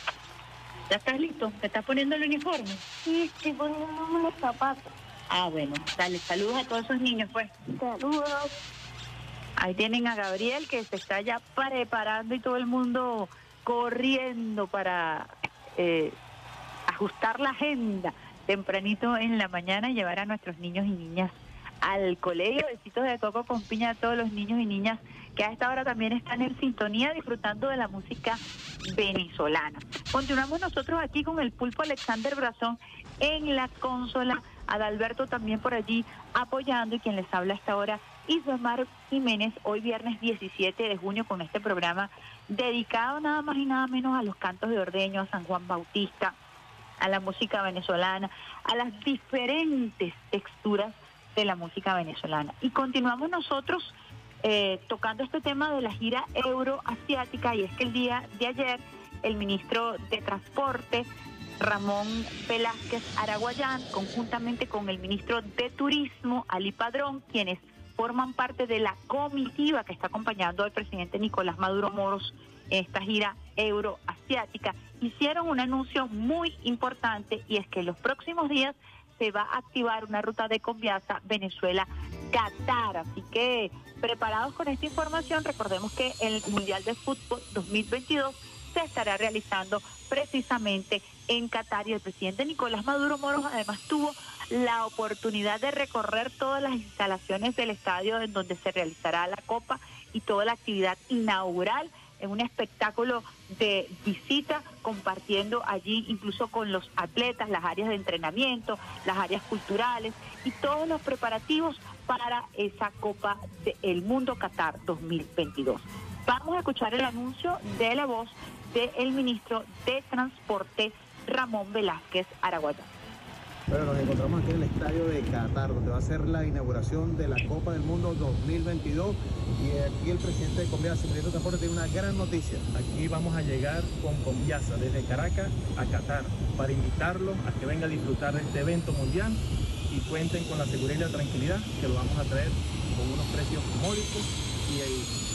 ¿Ya estás listo? ¿Te estás poniendo el uniforme? Sí, estoy poniéndome los zapatos. Ah, bueno, dale, saludos a todos esos niños, pues. Saludos. Ahí tienen a Gabriel que se está ya preparando y todo el mundo corriendo para eh, ajustar la agenda tempranito en la mañana y llevar a nuestros niños y niñas al colegio. Besitos de coco con piña a todos los niños y niñas que a esta hora también están en sintonía disfrutando de la música venezolana. Continuamos nosotros aquí con el pulpo Alexander Brazón en la consola, Adalberto también por allí apoyando y quien les habla a esta hora, Ismar Jiménez, hoy viernes 17 de junio con este programa dedicado nada más y nada menos a los cantos de ordeño, a San Juan Bautista, a la música venezolana, a las diferentes texturas de la música venezolana. Y continuamos nosotros eh, tocando este tema de la gira euroasiática y es que el día de ayer el ministro de Transporte, Ramón Velázquez Araguayán, conjuntamente con el ministro de Turismo, Ali Padrón, quienes forman parte de la comitiva que está acompañando al presidente Nicolás Maduro Moros en esta gira euroasiática, hicieron un anuncio muy importante y es que en los próximos días se va a activar una ruta de Conviasa Venezuela-Qatar. Así que preparados con esta información, recordemos que el Mundial de Fútbol 2022 se estará realizando precisamente en Qatar y el presidente Nicolás Maduro Moros además tuvo la oportunidad de recorrer todas las instalaciones del estadio en donde se realizará la Copa y toda la actividad inaugural en un espectáculo de visita, compartiendo allí incluso con los atletas las áreas de entrenamiento, las áreas culturales y todos los preparativos para esa Copa del Mundo Qatar 2022. Vamos a escuchar el anuncio de la voz del ministro de Transporte, Ramón Velázquez Araguayán. Bueno, nos encontramos aquí en el estadio de Qatar, donde va a ser la inauguración de la Copa del Mundo 2022. Y aquí el presidente de Conviasa, el ministro de Transporte, tiene una gran noticia. Aquí vamos a llegar con Conviasa desde Caracas a Qatar para invitarlos a que vengan a disfrutar de este evento mundial y cuenten con la seguridad y la tranquilidad que lo vamos a traer con unos precios módicos y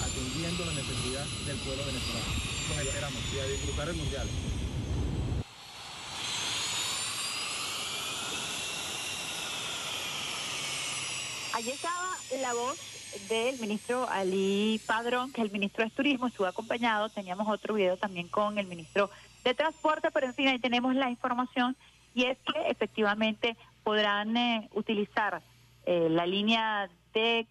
atendiendo la necesidad del pueblo venezolano. Esperamos y a disfrutar el mundial. Allí estaba la voz del ministro Ali Padrón, que es el ministro de Turismo, estuvo acompañado, teníamos otro video también con el ministro de Transporte, pero en fin, ahí tenemos la información y es que efectivamente podrán eh, utilizar eh, la línea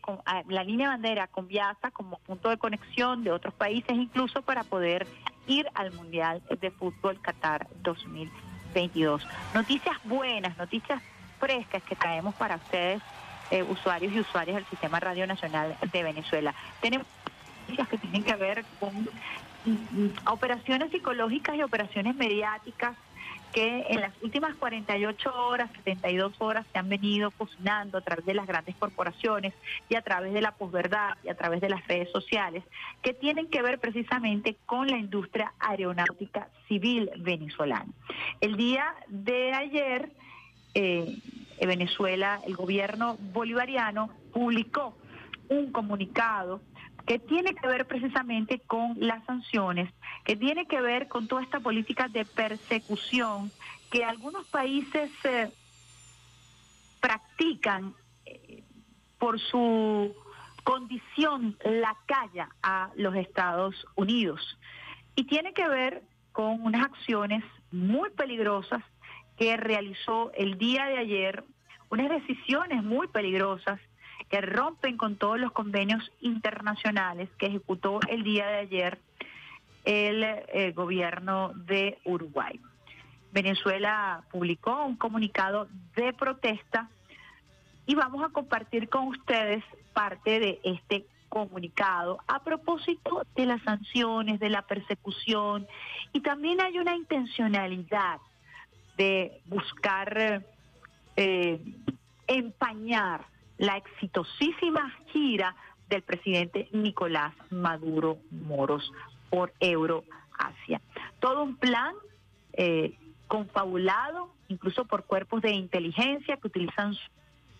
con- ah, la línea bandera con Viasa como punto de conexión de otros países, incluso para poder ir al Mundial de Fútbol Qatar 2022. Noticias buenas, noticias frescas que traemos para ustedes, eh, usuarios y usuarias del Sistema Radio Nacional de Venezuela. Tenemos noticias que tienen que ver con mm, operaciones psicológicas y operaciones mediáticas que en las últimas 48 horas, 72 horas se han venido cocinando a través de las grandes corporaciones y a través de la posverdad y a través de las redes sociales, que tienen que ver precisamente con la industria aeronáutica civil venezolana. El día de ayer, eh, en Venezuela, el gobierno bolivariano publicó un comunicado que tiene que ver precisamente con las sanciones, que tiene que ver con toda esta política de persecución que algunos países eh, practican eh, por su condición lacaya a los Estados Unidos. Y tiene que ver con unas acciones muy peligrosas que realizó el día de ayer, unas decisiones muy peligrosas que rompen con todos los convenios internacionales que ejecutó el día de ayer el eh, gobierno de Uruguay. Venezuela publicó un comunicado de protesta y vamos a compartir con ustedes parte de este comunicado a propósito de las sanciones, de la persecución, y también hay una intencionalidad de buscar eh, empañar la exitosísima gira del presidente Nicolás Maduro Moros por Euroasia. Todo un plan eh, confabulado, incluso por cuerpos de inteligencia que utilizan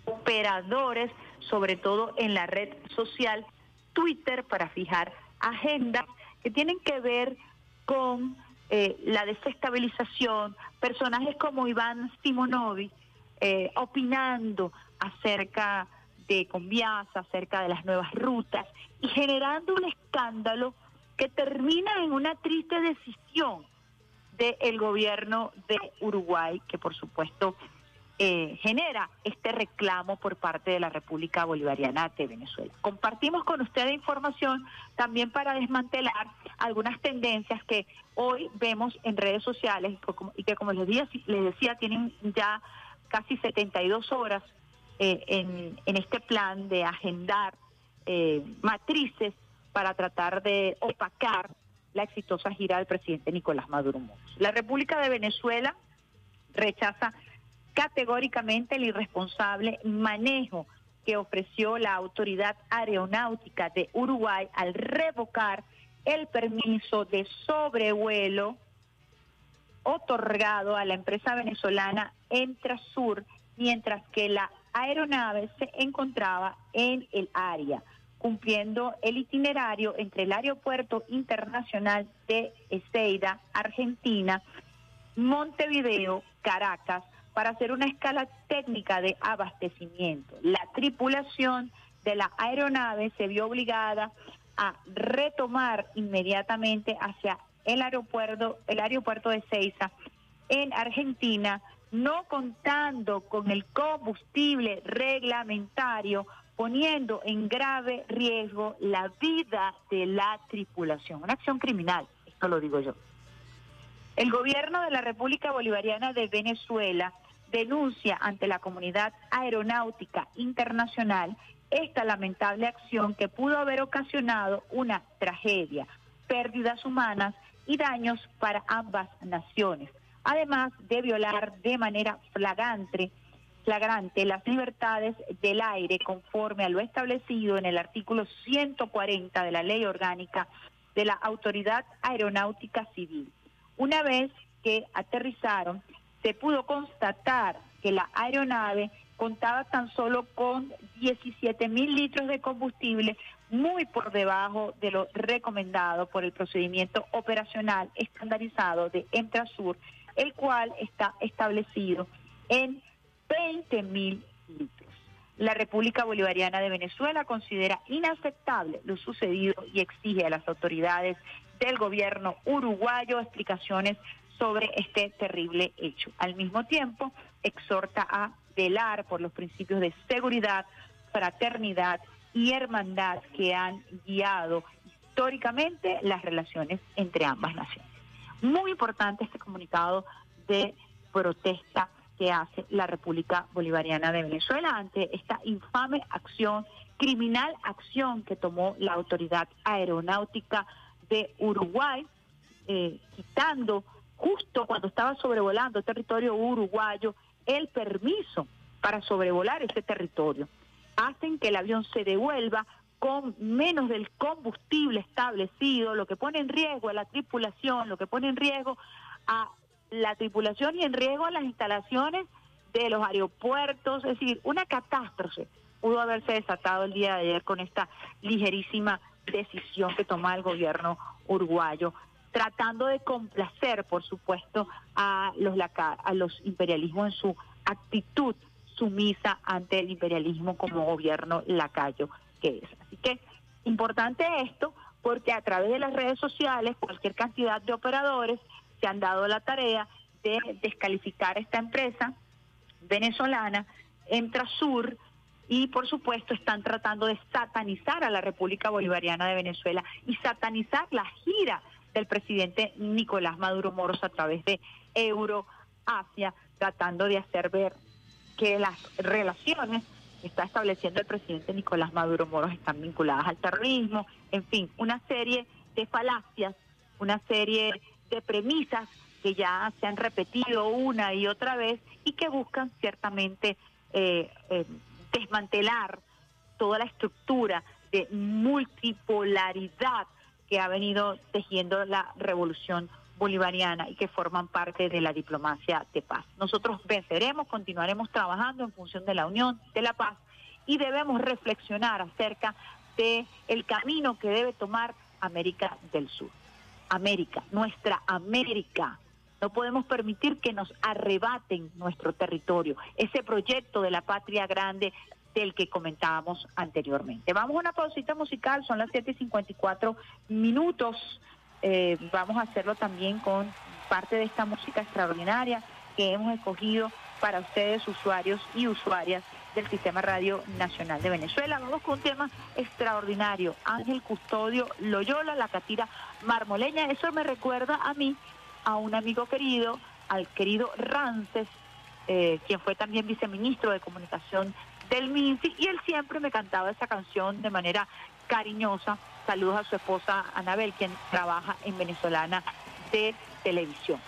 operadores, sobre todo en la red social Twitter, para fijar agendas que tienen que ver con eh, la desestabilización, personajes como Iván Simonovic eh, opinando acerca de Conviasa, acerca de las nuevas rutas y generando un escándalo que termina en una triste decisión del gobierno de Uruguay, que por supuesto eh, genera este reclamo por parte de la República Bolivariana de Venezuela. Compartimos con ustedes información también para desmantelar algunas tendencias que hoy vemos en redes sociales y que, como les decía, les decía tienen ya casi 72 horas eh, en, este plan de agendar eh, matrices para tratar de opacar la exitosa gira del presidente Nicolás Maduro Moros. La República de Venezuela rechaza categóricamente el irresponsable manejo que ofreció la Autoridad Aeronáutica de Uruguay al revocar el permiso de sobrevuelo otorgado a la empresa venezolana Entrasur, mientras que la aeronave se encontraba en el área, cumpliendo el itinerario entre el Aeropuerto Internacional de Ezeiza, Argentina, Montevideo, Caracas, para hacer una escala técnica de abastecimiento. La tripulación de la aeronave se vio obligada a retomar inmediatamente hacia el aeropuerto, el aeropuerto de Ceiza en Argentina, no contando con el combustible reglamentario, poniendo en grave riesgo la vida de la tripulación. Una acción criminal, esto lo digo yo. El gobierno de la República Bolivariana de Venezuela denuncia ante la comunidad aeronáutica internacional esta lamentable acción que pudo haber ocasionado una tragedia, pérdidas humanas y daños para ambas naciones, además de violar de manera flagrante, flagrante las libertades del aire conforme a lo establecido en el artículo 140 de la Ley Orgánica de la Autoridad Aeronáutica Civil. Una vez que aterrizaron, se pudo constatar que la aeronave contaba tan solo con 17 mil litros de combustible, muy por debajo de lo recomendado por el procedimiento operacional estandarizado de Entrasur, el cual está establecido en 20 mil litros. La República Bolivariana de Venezuela considera inaceptable lo sucedido y exige a las autoridades del gobierno uruguayo explicaciones sobre este terrible hecho. Al mismo tiempo, exhorta a velar por los principios de seguridad, fraternidad y hermandad que han guiado históricamente las relaciones entre ambas naciones. Muy importante este comunicado de protesta que hace la República Bolivariana de Venezuela ante esta infame acción, criminal acción que tomó la Autoridad Aeronáutica de Uruguay, eh, quitando justo cuando estaba sobrevolando territorio uruguayo el permiso para sobrevolar ese territorio. Hacen que el avión se devuelva con menos del combustible establecido, lo que pone en riesgo a la tripulación, lo que pone en riesgo a la tripulación y en riesgo a las instalaciones de los aeropuertos, es decir, una catástrofe pudo haberse desatado el día de ayer con esta ligerísima decisión que toma el gobierno uruguayo, tratando de complacer, por supuesto, a los, a los imperialismos en su actitud sumisa ante el imperialismo como gobierno lacayo que es. Así que importante esto porque a través de las redes sociales cualquier cantidad de operadores se han dado la tarea de descalificar esta empresa venezolana, Entrasur, y por supuesto están tratando de satanizar a la República Bolivariana de Venezuela y satanizar la gira del presidente Nicolás Maduro Moros a través de Euroasia, tratando de hacer ver que las relaciones está estableciendo el presidente Nicolás Maduro Moros están vinculadas al terrorismo, en fin, una serie de falacias, una serie de premisas que ya se han repetido una y otra vez y que buscan ciertamente eh, eh, desmantelar toda la estructura de multipolaridad que ha venido tejiendo la revolución bolivariana y que forman parte de la diplomacia de paz. Nosotros venceremos, continuaremos trabajando en función de la unión, de la paz y debemos reflexionar acerca de el camino que debe tomar América del Sur. América, nuestra América. No podemos permitir que nos arrebaten nuestro territorio, ese proyecto de la patria grande del que comentábamos anteriormente. Vamos a una pausita musical, son las 7.54 minutos. Eh, vamos a hacerlo también con parte de esta música extraordinaria que hemos escogido para ustedes, usuarios y usuarias del Sistema Radio Nacional de Venezuela. Vamos con un tema extraordinario, Ángel Custodio Loyola, la catira marmoleña. Eso me recuerda a mí, a un amigo querido, al querido Rances, eh, quien fue también viceministro de Comunicación del MINSI, y él siempre me cantaba esa canción de manera cariñosa. Saludos a su esposa Anabel, quien trabaja en Venezolana de Televisión.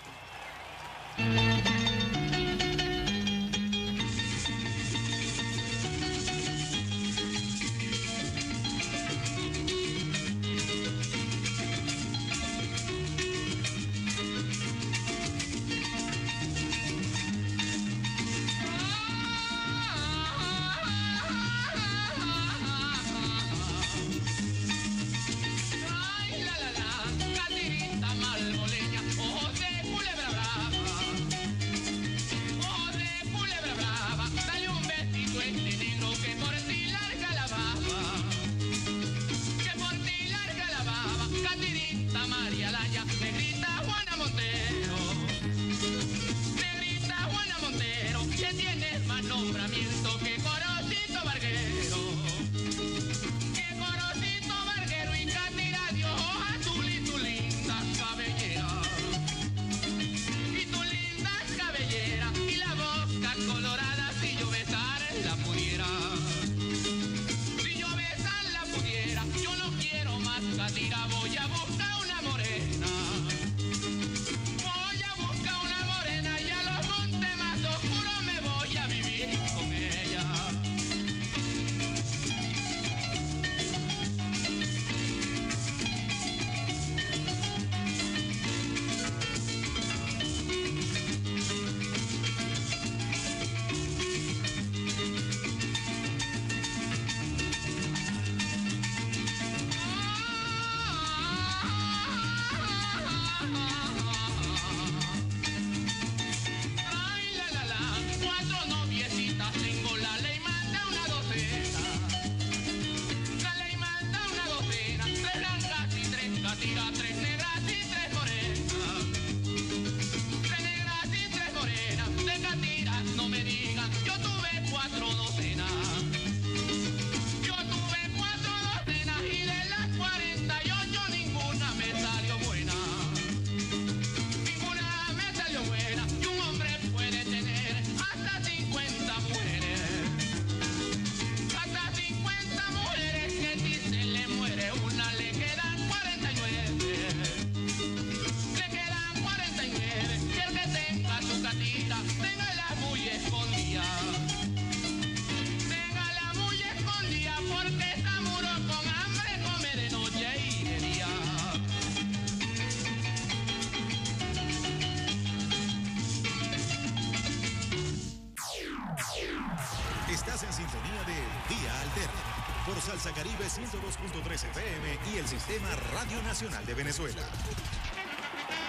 Salsa Caribe 102.3 FM y el Sistema Radio Nacional de Venezuela.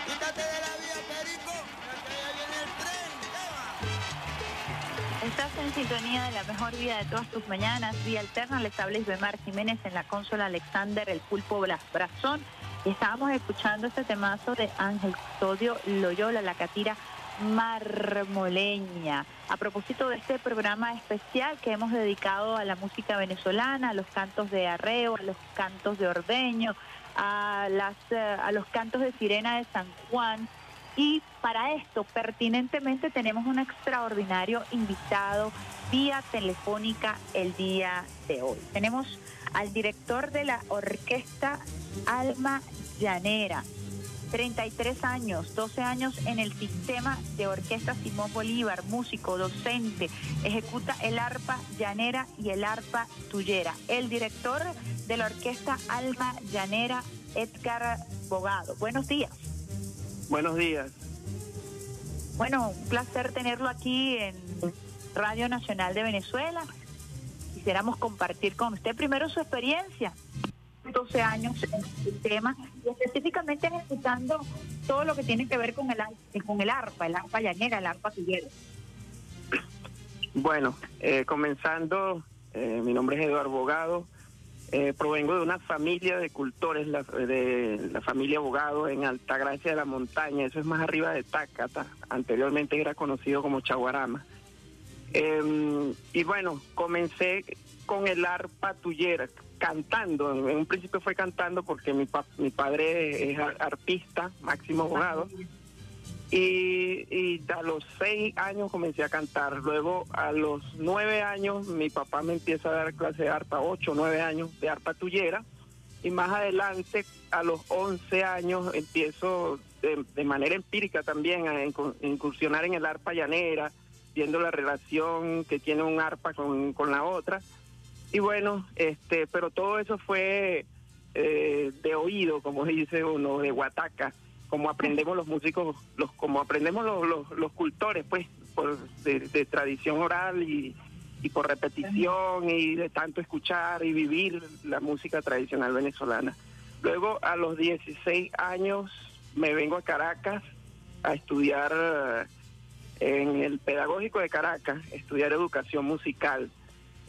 Quítate de la vía, Perico, que ya viene el tren. Estás en sintonía de la mejor vida de todas tus mañanas. Vía alterna les habla Isbemar Jiménez en la consola Alexander El Pulpo Blas Brazón. Y estábamos escuchando este temazo de Ángel Custodio Loyola, la catira marmoleña. A propósito de este programa especial que hemos dedicado a la música venezolana, a los cantos de arreo, a los cantos de ordeño, a, las, eh, a los cantos de sirena de San Juan, Y para esto, pertinentemente, tenemos un extraordinario invitado vía telefónica el día de hoy. Tenemos al director de la orquesta Alma Llanera. 33 años, 12 años en el sistema de Orquesta Simón Bolívar, músico, docente, ejecuta el arpa llanera y el arpa tuyera. El director de la Orquesta Alma Llanera, Edgar Bogado. Buenos días. Buenos días. Bueno, un placer tenerlo aquí en Radio Nacional de Venezuela. Quisiéramos compartir con usted primero su experiencia 12 años en el tema y específicamente ejecutando todo lo que tiene que ver con el, con el arpa, el arpa llanera, el arpa tiguero. Bueno, eh, comenzando, eh, mi nombre es Eduardo Bogado. eh, provengo de una familia de cultores, la, de la familia Bogado en Altagracia de la Montaña. Eso es más arriba de Tácata. Anteriormente era conocido como Chaguarama. Eh, y bueno, comencé con el arpa tuyera, cantando. En un principio fue cantando porque mi, mi padre es ar- arpista, Máximo Bogado. Y, a los seis años comencé a cantar. Luego, a los nueve años, mi papá me empieza a dar clase de arpa, ocho, nueve años de arpa tuyera. Y más adelante, a los once años, empiezo de, de manera empírica también a incu- incursionar en el arpa llanera, viendo la relación que tiene un arpa con, con la otra. Y bueno, este, pero todo eso fue eh, de oído, como dice uno, de guataca, como aprendemos los músicos, los como aprendemos los, los, los cultores, pues, por, de, de tradición oral y, y por repetición y de tanto escuchar y vivir la música tradicional venezolana. Luego, a los 16 años, me vengo a Caracas a estudiar eh, en el Pedagógico de Caracas, estudiar educación musical.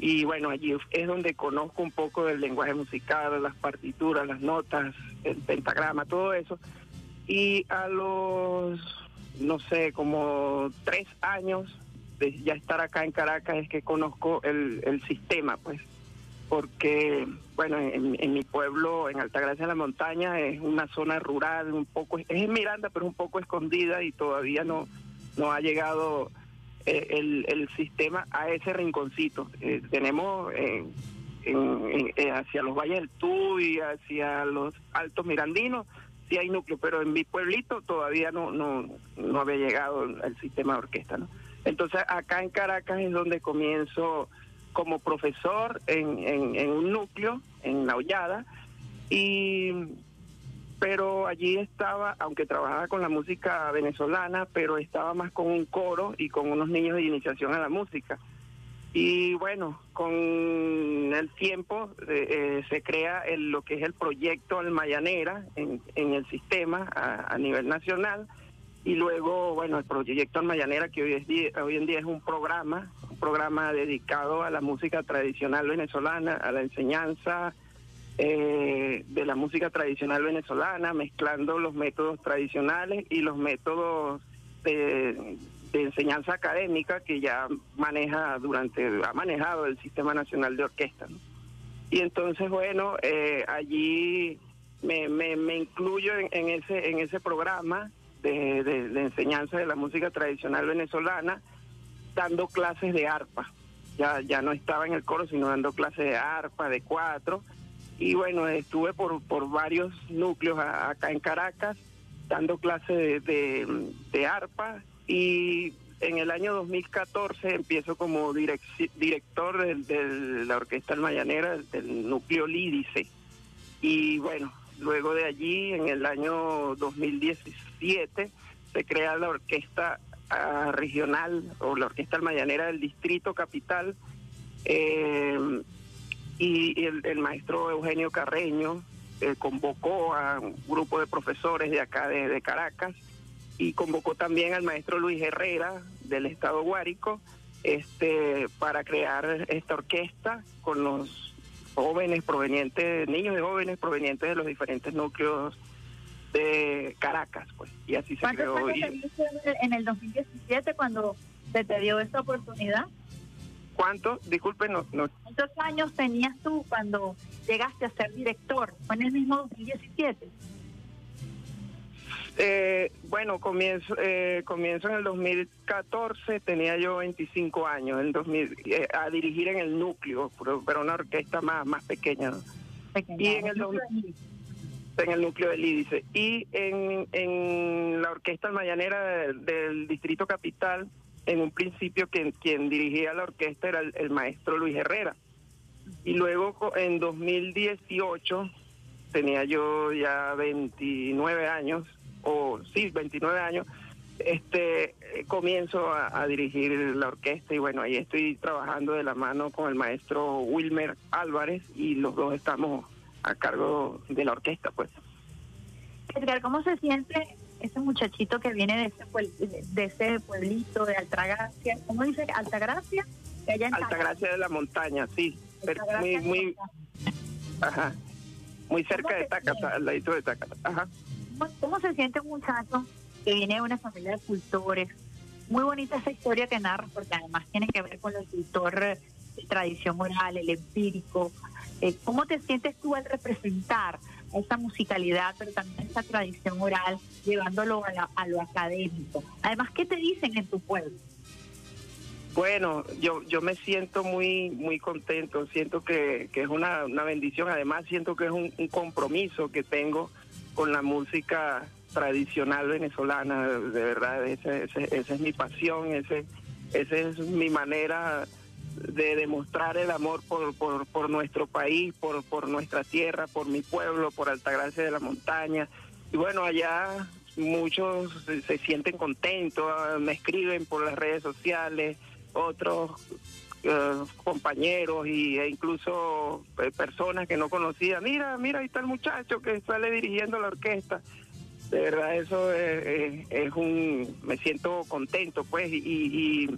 Y bueno, allí es donde conozco un poco del lenguaje musical, las partituras, las notas, el pentagrama, todo eso. Y a los, no sé, como tres años de ya estar acá en Caracas es que conozco el, el sistema, pues. Porque, bueno, en, mi pueblo, en Altagracia de la Montaña, es una zona rural, un poco, es en Miranda, pero un poco escondida y todavía no, no ha llegado eh, el, el sistema a ese rinconcito. Eh, tenemos eh, en- en- eh, hacia los valles del Tuy, hacia los altos mirandinos, sí hay núcleo, pero en mi pueblito todavía no, no, no había llegado el, sistema de orquesta. Entonces acá en Caracas es donde comienzo como profesor en, en, en un núcleo, en La Hollada, y pero allí estaba, aunque trabajaba con la música venezolana, pero estaba más con un coro y con unos niños de iniciación a la música. Y bueno, con el tiempo eh, eh, se crea el- lo que es el proyecto Almayanera en, en el sistema a, nivel nacional. Y luego, bueno, el proyecto Almayanera, que hoy, es hoy en día es un programa, un programa dedicado a la música tradicional venezolana, a la enseñanza eh, de la música tradicional venezolana, mezclando los métodos tradicionales y los métodos de, enseñanza académica que ya maneja durante, ha manejado el Sistema Nacional de Orquesta. Y entonces, bueno, eh, allí me, me, incluyo en, en ese, en ese programa de- de enseñanza de la música tradicional venezolana, dando clases de arpa. Ya, ya no estaba en el coro, sino dando clases de arpa, de cuatro. Y bueno, estuve por, por varios núcleos acá en Caracas, dando clases de, de, arpa. Y en el año 2014 empiezo como direc- director de, la Orquesta Almayanera, del, del núcleo Lídice. Y bueno, luego de allí, en el año 2017, se crea la Orquesta ah, Regional o la Orquesta Almayanera del Distrito Capital. eh, y el, el maestro Eugenio Carreño eh, convocó a un grupo de profesores de acá de, de Caracas y convocó también al maestro Luis Herrera del Estado Guárico este, para crear esta orquesta con los jóvenes provenientes, niños y jóvenes provenientes de los diferentes núcleos de Caracas, pues, y así se ¿Cuántos creó. y- en el 2017 cuando se te dio esta oportunidad? ¿Cuánto? Disculpe, no, no, ¿Cuántos años tenías tú cuando llegaste a ser director? ¿Fue en el mismo 2017? Eh, bueno, comienzo, eh, comienzo en el 2014, tenía yo 25 años, en 2000, eh, a dirigir en el núcleo, pero, pero una orquesta más, más pequeña. ¿no? Y en el, en el núcleo del IDICE. Y en, en la orquesta mañanera del, del Distrito Capital, en un principio quien, quien dirigía la orquesta era el, el maestro Luis Herrera. Y luego en 2018 tenía yo ya 29 años, o sí, 29 años, este eh, comienzo a, a dirigir la orquesta y bueno, ahí estoy trabajando de la mano con el maestro Wilmer Álvarez y los dos estamos a cargo de la orquesta, pues. Edgar, ¿cómo se siente ese muchachito que viene de ese, puel- de ese pueblito de Altagracia? ¿Cómo dice? ¿Altagracia? De allá en Altagracia de la Montaña, sí, pero muy, muy, ajá, muy cerca de Tácata, al ladito de Tácata, ajá. ¿Cómo, se siente un muchacho que viene de una familia de cultores? Muy bonita esa historia que narras, porque además tiene que ver con el cultor eh, de tradición oral, el empírico. Eh, ¿Cómo te sientes tú al representar esa musicalidad, pero también esa tradición oral, llevándolo a, la- a lo académico? Además, ¿qué te dicen en tu pueblo? Bueno, yo yo me siento muy muy contento, siento que, que es una, una bendición, además siento que es un, compromiso que tengo con la música tradicional venezolana, de verdad, ese- esa es mi pasión, ese, esa es mi manera de demostrar el amor por, por, nuestro país, por, por nuestra tierra, por mi pueblo, por Altagracia de la Montaña. Y bueno, allá muchos se, se sienten contentos, ah, me escriben por las redes sociales, otros eh, compañeros y, e incluso eh, personas que no conocía. Mira, mira, ahí está el muchacho que sale dirigiendo la orquesta. De verdad, eso es, es- es un. Me siento contento, pues, y, y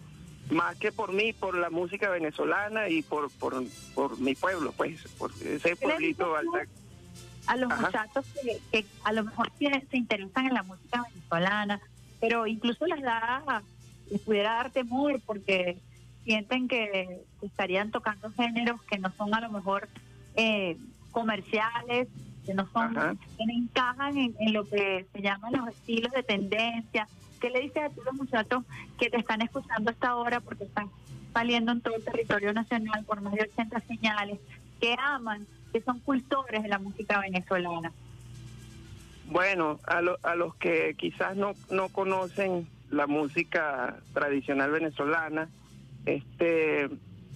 más que por mí, por la música venezolana y por, por, por mi pueblo, pues, por ese pueblito alta. a los Ajá. muchachos que, que a lo mejor se, se interesan en la música venezolana, pero incluso les da, les pudiera dar temor porque sienten que estarían tocando géneros que no son a lo mejor eh, comerciales, que no son, Ajá. que no encajan en, en lo que se llaman los estilos de tendencia. ¿Qué le dices a todos los muchachos que te están escuchando hasta ahora porque están saliendo en todo el territorio nacional por más de 80 señales, que aman, que son cultores de la música venezolana? Bueno, a, lo- a los que quizás no, no conocen la música tradicional venezolana, este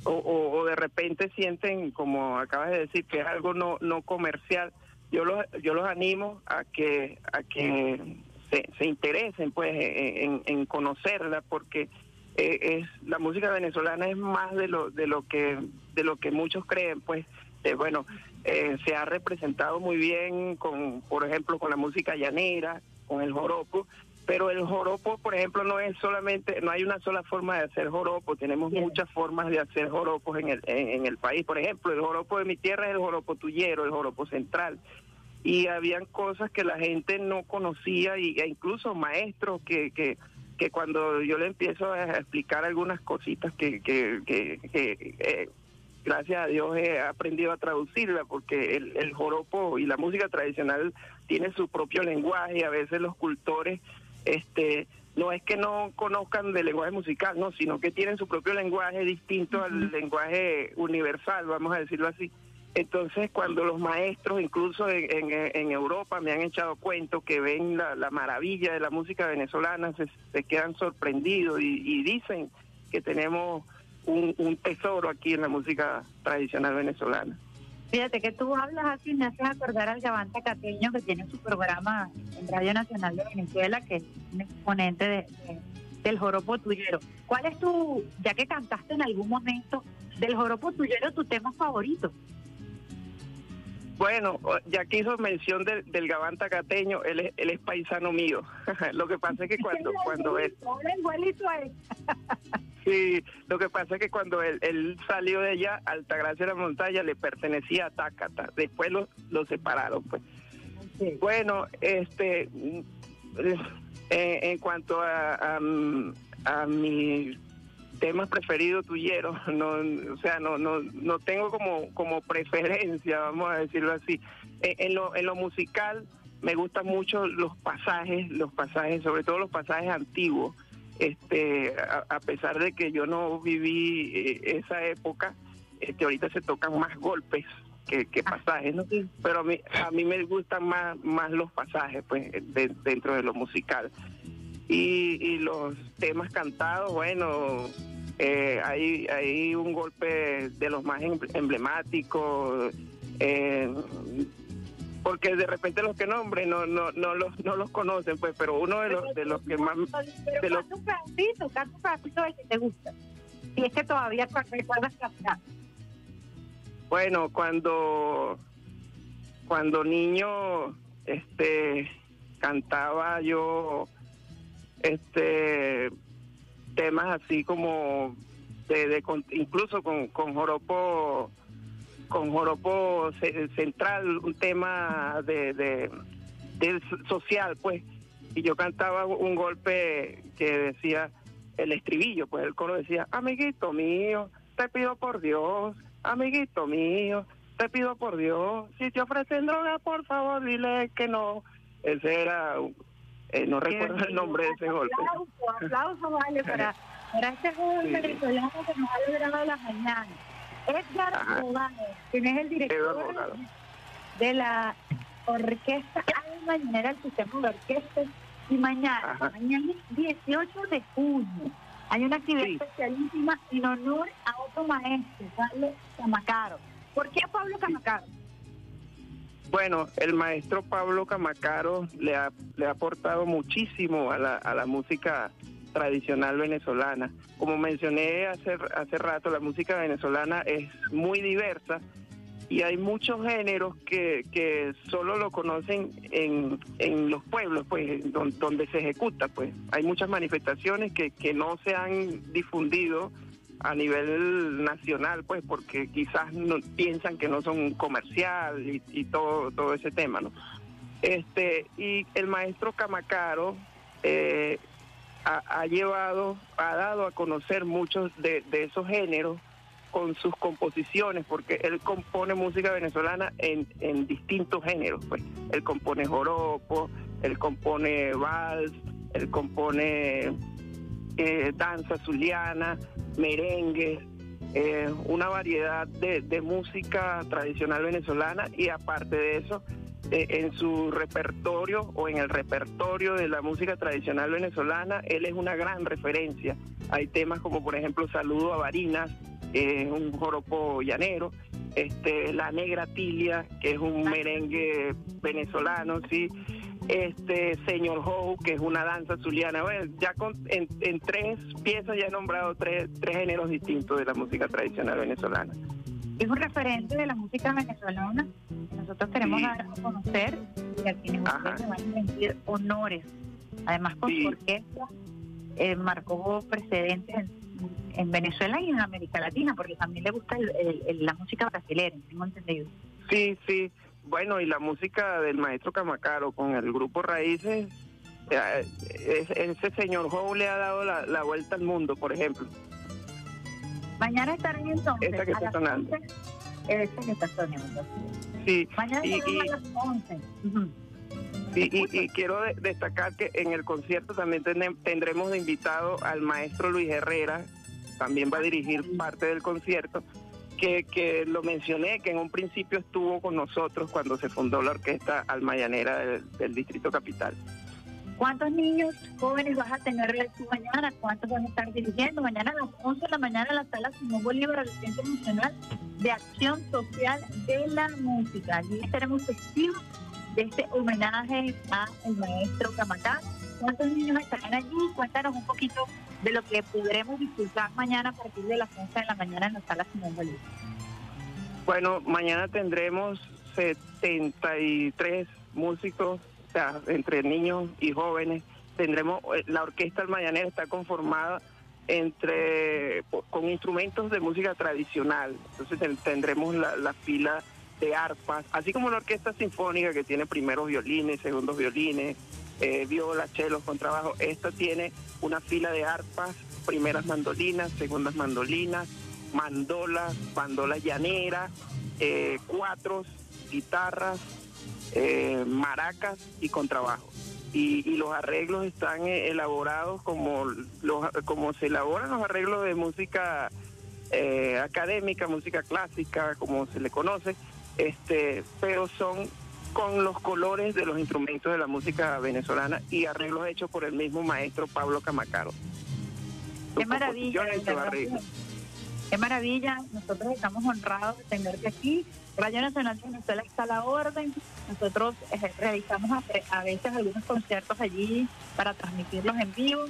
o, o- o de repente sienten, como acabas de decir, que es algo no, no comercial, yo los, yo los animo a que, a que se, se interesen pues en, en conocerla porque eh, es la música venezolana es más de lo de lo que de lo que muchos creen pues Eh, bueno eh, se ha representado muy bien con por ejemplo con la música llanera con el joropo pero el joropo por ejemplo no es solamente no hay una sola forma de hacer joropo tenemos muchas formas de hacer joropos en el en, en el país. Por ejemplo el joropo de mi tierra es el joropo tuyero el joropo central y habían cosas que la gente no conocía y, e incluso maestros que, que, que cuando yo le empiezo a explicar algunas cositas que, que, que, que, eh, gracias a Dios he aprendido a traducirla porque el, el joropo y la música tradicional tiene su propio lenguaje y a veces los cultores este no es que no conozcan del lenguaje musical, no, sino que tienen su propio lenguaje distinto al lenguaje universal, vamos a decirlo así. Entonces, cuando los maestros, incluso en, Europa, me han echado cuento que ven la, la maravilla de la música venezolana, se, se quedan sorprendidos y, y dicen que tenemos un, tesoro aquí en la música tradicional venezolana. Fíjate que tú hablas así, me haces acordar al Gavanta Cateño que tiene su programa en Radio Nacional de Venezuela, que es un exponente de- del joropo tuyero. ¿Cuál es tu, ya que cantaste en algún momento del joropo tuyero, tu tema favorito? Bueno, ya que hizo mención del, del Gavanta Cateño, él es, él es paisano mío. lo que pasa es que cuando, cuando él... Sí, lo que pasa es que cuando él, él salió de allá, Altagracia de la Montaña le pertenecía a Tácata. Después lo, lo separaron, pues. Bueno, este, eh, en cuanto a, a, a mi tema preferido tuyero, no, o sea, no, no, no tengo como, como preferencia, vamos a decirlo así. Eh, en, lo, en lo musical, me gustan mucho los pasajes, los pasajes, sobre todo los pasajes antiguos. Este, a, a pesar de que yo no viví eh, esa época, este, ahorita se tocan más golpes que, que pasajes, ¿no? Pero a mí, a mí me gustan más, más los pasajes, pues, de- dentro de lo musical. Y, y los temas cantados, bueno, eh, hay, hay un golpe de los más em- emblemáticos, eh, porque de repente los que nombren no, no, no, los, no los conocen, pues, pero uno de los, de los que más... De los- canta un pedacito, canta un pedacito del que te gusta. Si es que todavía cu- recuerdas cantar. Bueno, cuando cuando niño este cantaba yo este temas así como de, de incluso con, con joropo con joropo ce- central un tema de, de, de social pues. Y yo cantaba un golpe que decía el estribillo pues el coro decía amiguito mío te pido por Dios amiguito mío te pido por Dios si te ofrecen droga por favor dile que no ese era eh, no recuerdo el nombre de ese golpe Aplauso, aplauso, vale, para, para este joven Sí. venezolano que nos ha logrado las mañanas. Edgar. Bogado, quien es el director de la orquesta Alma Llanera del Sistema de Orquestas. Y mañana, Ajá. mañana 18 de junio, hay una actividad especialísima en honor a otro maestro, Pablo Camacaro. ¿Por qué Pablo Camacaro? Bueno, el maestro Pablo Camacaro le ha, le ha aportado muchísimo a la, a la música tradicional venezolana. Como mencioné hace, hace rato, la música venezolana es muy diversa y hay muchos géneros que, que solo lo conocen en, en los pueblos, pues, don- donde se ejecuta, pues. Hay muchas manifestaciones que, que no se han difundido a nivel nacional, pues, porque quizás no, piensan que no son comercial y, y todo, todo ese tema, ¿no? Este, y el maestro Camacaro eh, ha, ha llevado, ha dado a conocer muchos de, de esos géneros con sus composiciones, porque él compone música venezolana en, en distintos géneros, pues. Él compone joropo, él compone vals, él compone eh, danza zuliana, merengue, eh, una variedad de, música tradicional venezolana y aparte de eso, eh, en su repertorio o en el repertorio de la música tradicional venezolana, él es una gran referencia. Hay temas como por ejemplo Saludo a Barinas, eh, un joropo llanero, este, La Negra Tilia, que es un merengue venezolano, sí, este Señor Ho, que es una danza zuliana. Bueno, ya con, en, en tres piezas ya he nombrado tres, tres géneros distintos de la música tradicional venezolana. es un referente de la música venezolana. Nosotros queremos Sí. a conocer y a quienes ustedes van a rendir honores. Además, con su orquesta eh, marcó precedentes en, en Venezuela y en América Latina, porque también le gusta el- el- el- la música brasileña, tengo entendido. Sí, sí. Bueno, y la música del maestro Camacaro con el grupo Raíces, eh, es- ese señor Ho le ha dado la, la vuelta al mundo, por ejemplo. Mañana estarán entonces Esa que está sonando. 11. Esa que está sonando. Sí, Mañana y, y- a las 11. Ujú. y- y- y quiero de- destacar que en el concierto también tenem- tendremos de invitado al maestro Luis Herrera, también va a dirigir parte del concierto, que, que lo mencioné, que en un principio estuvo con nosotros cuando se fundó la orquesta almayanera del, del Distrito Capital. ¿Cuántos niños jóvenes vas a tener tú mañana? ¿Cuántos van a estar dirigiendo? Mañana a las 11 de la mañana en la sala Simón Bolívar del Centro Nacional de Acción Social de la Música. Allí estaremos testigos de este homenaje al maestro Camacá. ¿Cuántos niños estarán allí? Cuéntanos un poquito de lo que podremos disfrutar mañana a partir de las 11 de la mañana en la sala Simón Bolívar. Bueno, mañana tendremos 73 músicos, o sea, entre niños y jóvenes. Tendremos, eh, la orquesta almayanera está conformada entre con instrumentos de música tradicional. Entonces ten- tendremos la, la fila de arpas, así como la orquesta sinfónica que tiene primeros violines, segundos violines, eh, viola, chelos, contrabajo. Esta tiene una fila de arpas, primeras mandolinas, segundas mandolinas, mandolas, mandolas llaneras, eh, cuatros, guitarras, eh, maracas y contrabajo. Y, y los arreglos están eh, elaborados como, los, como se elaboran los arreglos de música eh, académica, música clásica, como se le conoce, este, pero son con los colores de los instrumentos de la música venezolana y arreglos hechos por el mismo maestro Pablo Camacaro. Qué maravilla. Qué maravilla. Nosotros estamos honrados de tenerte aquí. Radio Nacional de Venezuela está a la orden. Nosotros eh, realizamos a, a veces algunos conciertos allí para transmitirlos en vivo.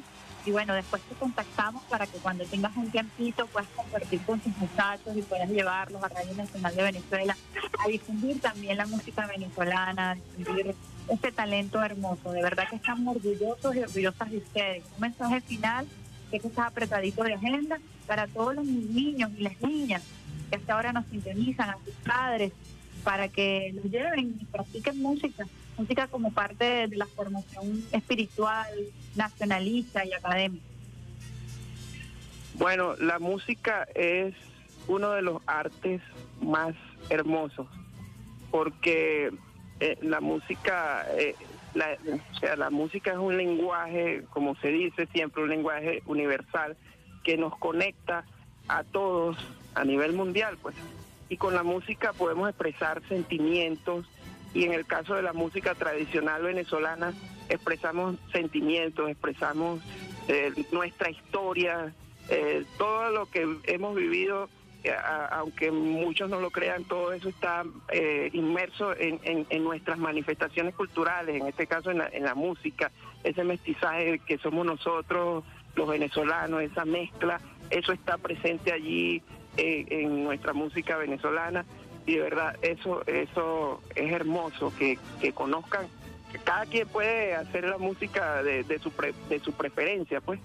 Y bueno, después te contactamos para que cuando tengas un tiempito puedas compartir con tus muchachos y puedas llevarlos a Radio Nacional de Venezuela a difundir también la música venezolana, a difundir este talento hermoso. De verdad que estamos orgullosos y orgullosas de ustedes. Un mensaje final que está apretadito de agenda para todos los niños y las niñas que hasta ahora nos sintonizan, a sus padres, para que los lleven y practiquen música, música como parte de, la formación espiritual, nacionalista y académica. Bueno, la música es uno de los artes más hermosos, porque eh, la música, eh, o sea, la música es un lenguaje, como se dice siempre, un lenguaje universal que nos conecta a todos a nivel mundial, pues. Y con la música podemos expresar sentimientos y en el caso de la música tradicional venezolana expresamos sentimientos, expresamos eh, nuestra historia, eh, todo lo que hemos vivido, eh, aunque muchos no lo crean, todo eso está inmerso en, nuestras manifestaciones culturales, en este caso en la, música, ese mestizaje que somos nosotros, los venezolanos, esa mezcla, eso está presente allí en nuestra música venezolana y de verdad eso eso es hermoso que, que conozcan cada quien puede hacer la música de, de su pre- de su preferencia pues.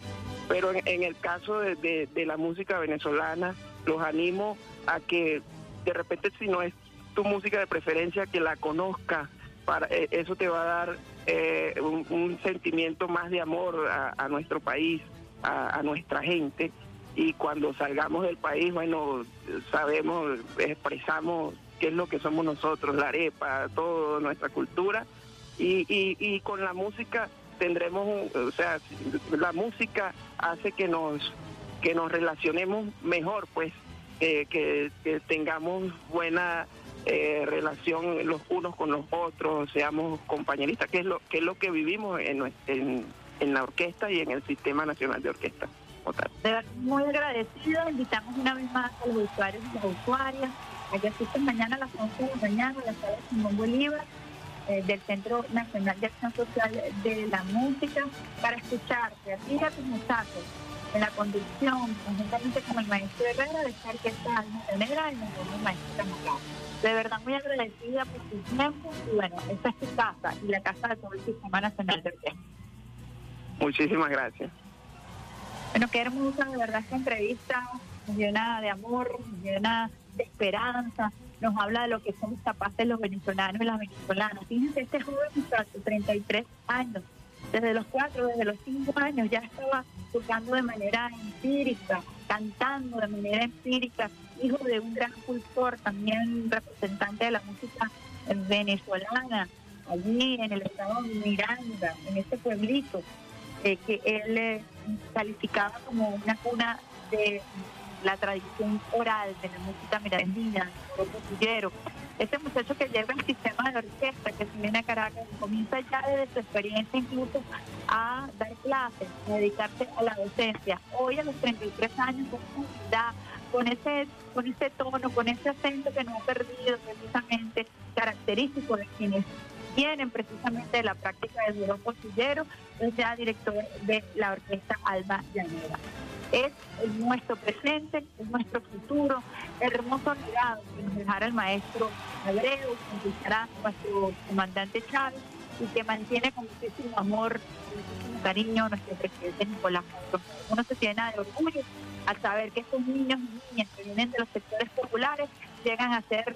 Pero en, en el caso de, de- la música venezolana los animo a que de repente si no es tu música de preferencia que la conozcas para eh, eso te va a dar eh, un, sentimiento más de amor a, nuestro país a nuestra gente y cuando salgamos del país, bueno, sabemos, expresamos qué es lo que somos nosotros, la arepa, toda nuestra cultura y, y, con la música tendremos, o sea, la música hace que nos que nos relacionemos mejor, pues, eh, que, tengamos buena eh, relación los unos con los otros, seamos compañeristas, que es lo que es lo que vivimos en, en, en la orquesta y en el Sistema Nacional de Orquesta. Tal. De verdad, muy agradecida. Invitamos una vez más a los usuarios y las usuarias a que asistan mañana a las 11 de la mañana a la sala Simón Bolívar eh, del Centro Nacional de Acción Social de la Música para escucharte a ti y a tus muchachos en la conducción, conjuntamente con el maestro Herrera, de esta orquesta Alma Negra y nosotros maestro Camacao. De verdad muy agradecida por tu tiempo y bueno, esta es tu casa y la casa de todo el Sistema Nacional de Orquesta. Muchísimas gracias. Bueno, qué hermosa, de verdad, esta entrevista, llena de amor, llena de esperanza, nos habla de lo que somos capaces los venezolanos y las venezolanas. Fíjense, este joven muchacho, 33 años, desde los 4, desde los 5 años, ya estaba tocando de manera empírica, cantando de manera empírica, hijo de un gran cultor, también representante de la música venezolana, allí en el estado de Miranda, en este pueblito eh, que él eh, calificaba como una cuna de la tradición oral de la música mirandina, el cosillero. Ese muchacho que lleva el sistema de orquesta, que se viene a Caracas, comienza ya desde su experiencia incluso a dar clases, a dedicarse a la docencia. Hoy a los 33 años, con humildad, con ese, con ese tono, con ese acento que no ha perdido precisamente, característico de quienes vienen precisamente de la práctica del violón cosillero, es ya director de la orquesta Alba Llanera. Es nuestro presente, es nuestro futuro, hermoso legado que nos dejará el maestro Abreu, que nos dejará nuestro comandante Chávez y que mantiene con muchísimo amor, muchísimo cariño nuestro presidente Nicolás Maduro. Uno se llena de orgullo al saber que estos niños y niñas que vienen de los sectores populares llegan a ser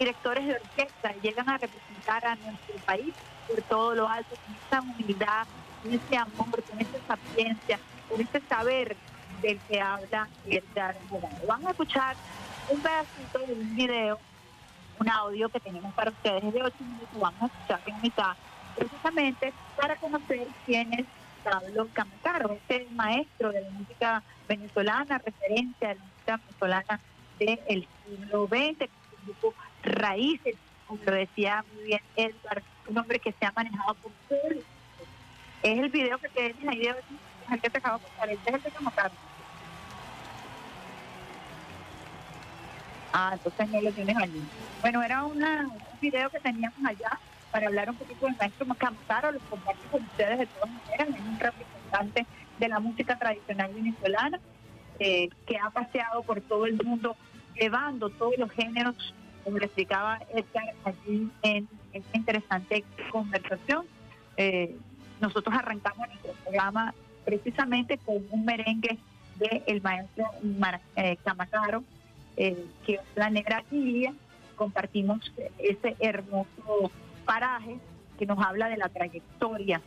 directores de orquesta llegan a representar a nuestro país por todo lo alto, con esa humildad, con ese amor, con esa sapiencia, con ese saber del que habla Edgar Morado. Van a escuchar un pedacito de un video un audio que tenemos para ustedes de 8 minutos, vamos a escuchar en mitad, precisamente para conocer quién es Pablo Camacaro, este maestro de la música venezolana, referente a la música venezolana del siglo XX, grupo Raíces, como lo decía muy bien Edward, un hombre que se ha manejado por todo. Es el video que tienes ahí de el que te acabo de contar, este es el de Camacaro. Ah, entonces no lo tienes allí. Bueno, era una, un video que teníamos allá para hablar un poquito del maestro Camacaro, lo comparto con ustedes de todas maneras, es un representante de la música tradicional venezolana eh, que ha paseado por todo el mundo llevando todos los géneros, como le explicaba Edgar allí en esta interesante conversación. Eh, nosotros arrancamos nuestro programa precisamente con un merengue del el maestro eh, Camacaro, eh, que es la Negra Lilia. Compartimos ese hermoso paraje que nos habla de la trayectoria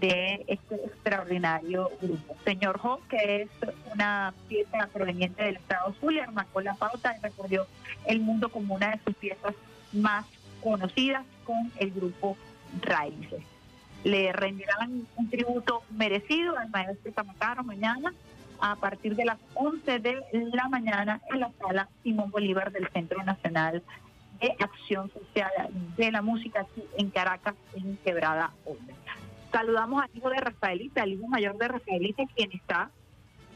de este extraordinario grupo. Señor Ho, que es una pieza proveniente del estado Zulia, marcó la pauta y recorrió el mundo como una de sus piezas más conocidas con el grupo Raíces. Le rendirán un tributo merecido al maestro Camacaro mañana a partir de las 11 de la mañana en la sala Simón Bolívar del Centro Nacional de Acción Social de la Música aquí en Caracas, en Quebrada Onda. Saludamos al hijo de Rafaelita, el hijo mayor de Rafaelita, quien está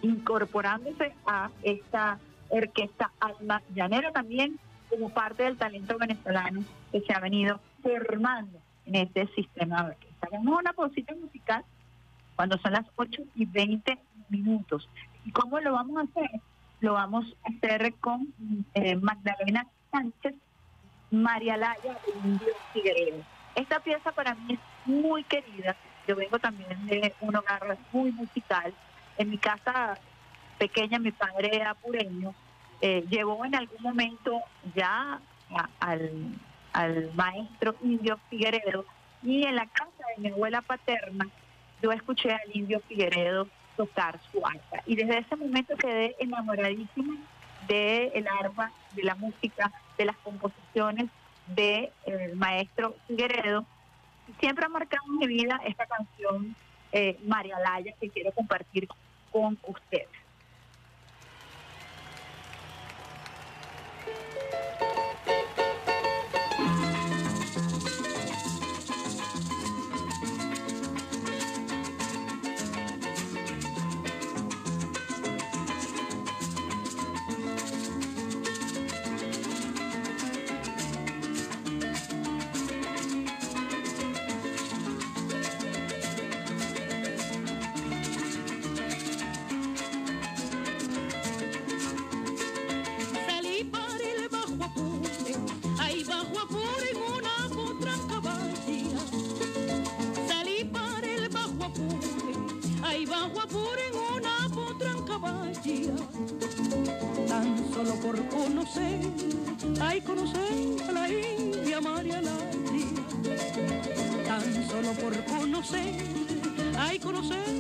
incorporándose a esta orquesta Alma Llanera también como parte del talento venezolano que se ha venido formando en este sistema de orquesta. Vamos a una pausita musical cuando son las 8 y 20 minutos. ¿Y cómo lo vamos a hacer? Lo vamos a hacer con eh, Magdalena Sánchez, María Laya y Figueredo. Esta pieza para mí es muy querida. Yo vengo también de un hogar muy musical. En mi casa pequeña, mi padre era pureño. Eh, llevó en algún momento ya al, al maestro Indio Figueredo y en la casa de mi abuela paterna yo escuché al Indio Figueredo tocar su arpa y desde ese momento quedé enamoradísima del arpa, de la música, de las composiciones del maestro Figueredo. Siempre ha marcado en mi vida esta canción eh, María Laya que quiero compartir con ustedes. Ay conocer a la India María Latia. Tan solo por conocer, ay conocer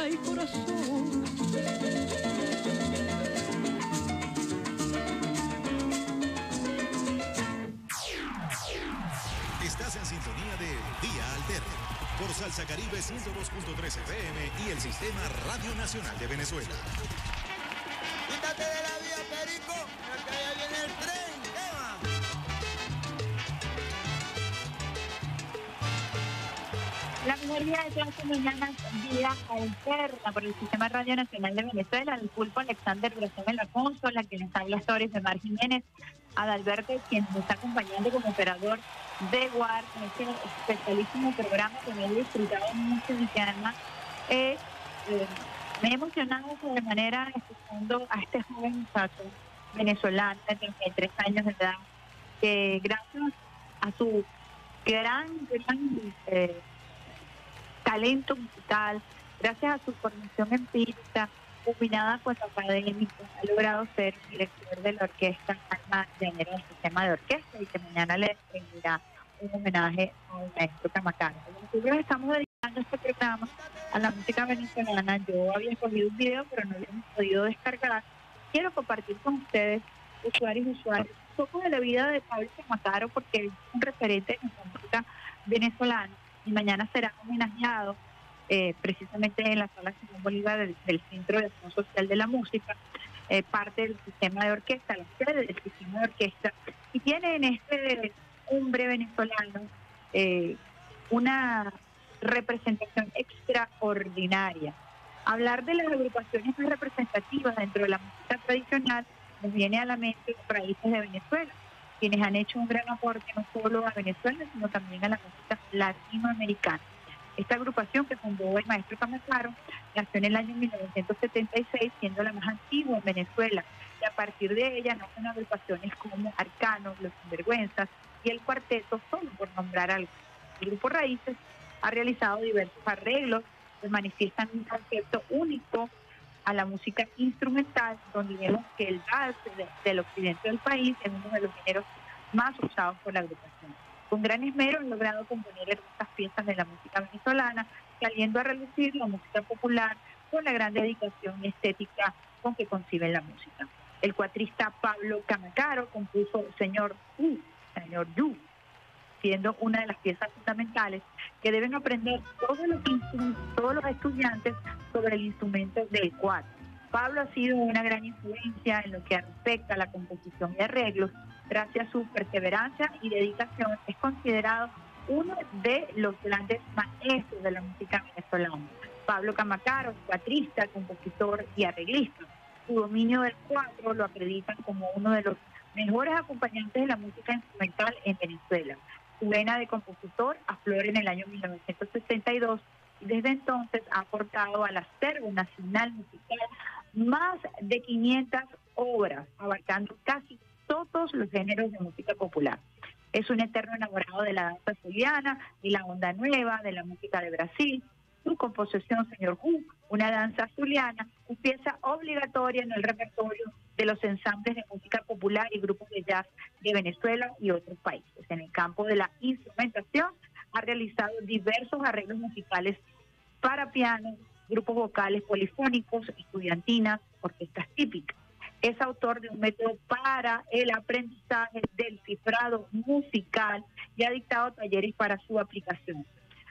alma, vida y corazón. Estás en sintonía de Día Alterno por Salsa Caribe 102.3 FM y el Sistema Radio Nacional de Venezuela. Quítate de la vía, Perico, porque allá viene el tren. Eva. La vida de las mañanas, vida alterna por el Sistema Radio Nacional de Venezuela, el pulpo Alexander Brazón en la consola, que les habla Stories de Mar Jiménez, Adalberto, quien nos está acompañando como operador de Guard en este especialísimo programa que me he disfrutado mucho y que además eh, me he emocionado sobremanera escuchando a este joven muchacho venezolano de 33 años de edad, que gracias a su gran, gran eh, talento musical, gracias a su formación empírica, combinada con su académico, ha logrado ser director de la orquesta Alma Género del sistema de orquesta y que mañana le rendirá un homenaje al maestro Camacano. Nosotros estamos dedicando este programa a la música venezolana. Yo había cogido un video, pero no lo hemos podido descargar. Quiero compartir con ustedes, usuarios y usuarios, un poco de la vida de Pablo Camacaro, porque es un referente en la música venezolana y mañana será homenajeado eh, precisamente en la sala Simón Bolívar del, Centro de Acción Social de la Música, eh, parte del sistema de orquesta, la sede del sistema de orquesta, y tiene en este hombre venezolano eh, una representación extraordinaria. Hablar de las agrupaciones más representativas dentro de la música tradicional nos viene a la mente los raíces de Venezuela, quienes han hecho un gran aporte no solo a Venezuela, sino también a la música latinoamericana. Esta agrupación que fundó el maestro Camacaro nació en el año 1976, siendo la más antigua en Venezuela, y a partir de ella nacen agrupaciones como Arcanos, Los Sinvergüenzas y el Cuarteto, solo por nombrar algo. El grupo Raíces ha realizado diversos arreglos que manifiestan un concepto único a la música instrumental, donde vemos que el de- del occidente del país es uno de los géneros más usados por la agrupación. Con gran esmero han logrado componer hermosas piezas de la música venezolana, saliendo a relucir la música popular con la gran dedicación y estética con que conciben la música. El cuatrista Pablo Camacaro compuso Señor U, Señor Yu, siendo una de las piezas fundamentales que deben aprender todos los, todos los estudiantes sobre el instrumento del cuatro. Pablo ha sido una gran influencia en lo que respecta a la composición y arreglos. Gracias a su perseverancia y dedicación, es considerado uno de los grandes maestros de la música venezolana. Pablo Camacaro, cuatrista, compositor y arreglista. Su dominio del cuatro lo acreditan como uno de los mejores acompañantes de la música instrumental en Venezuela. Su vena de compositor aflora en el año 1962 y desde entonces ha aportado al acervo nacional musical más de 500 obras, abarcando casi todos los géneros de música popular. Es un eterno enamorado de la danza zuliana, de la onda nueva, de la música de Brasil. Su composición, señor Hu, una danza zuliana, es pieza obligatoria en el repertorio de los ensambles de música popular y grupos de jazz de Venezuela y otros países. En el campo de la instrumentación, ha realizado diversos arreglos musicales para piano, grupos vocales polifónicos, estudiantinas, orquestas típicas. Es autor de un método para el aprendizaje del cifrado musical y ha dictado talleres para su aplicación.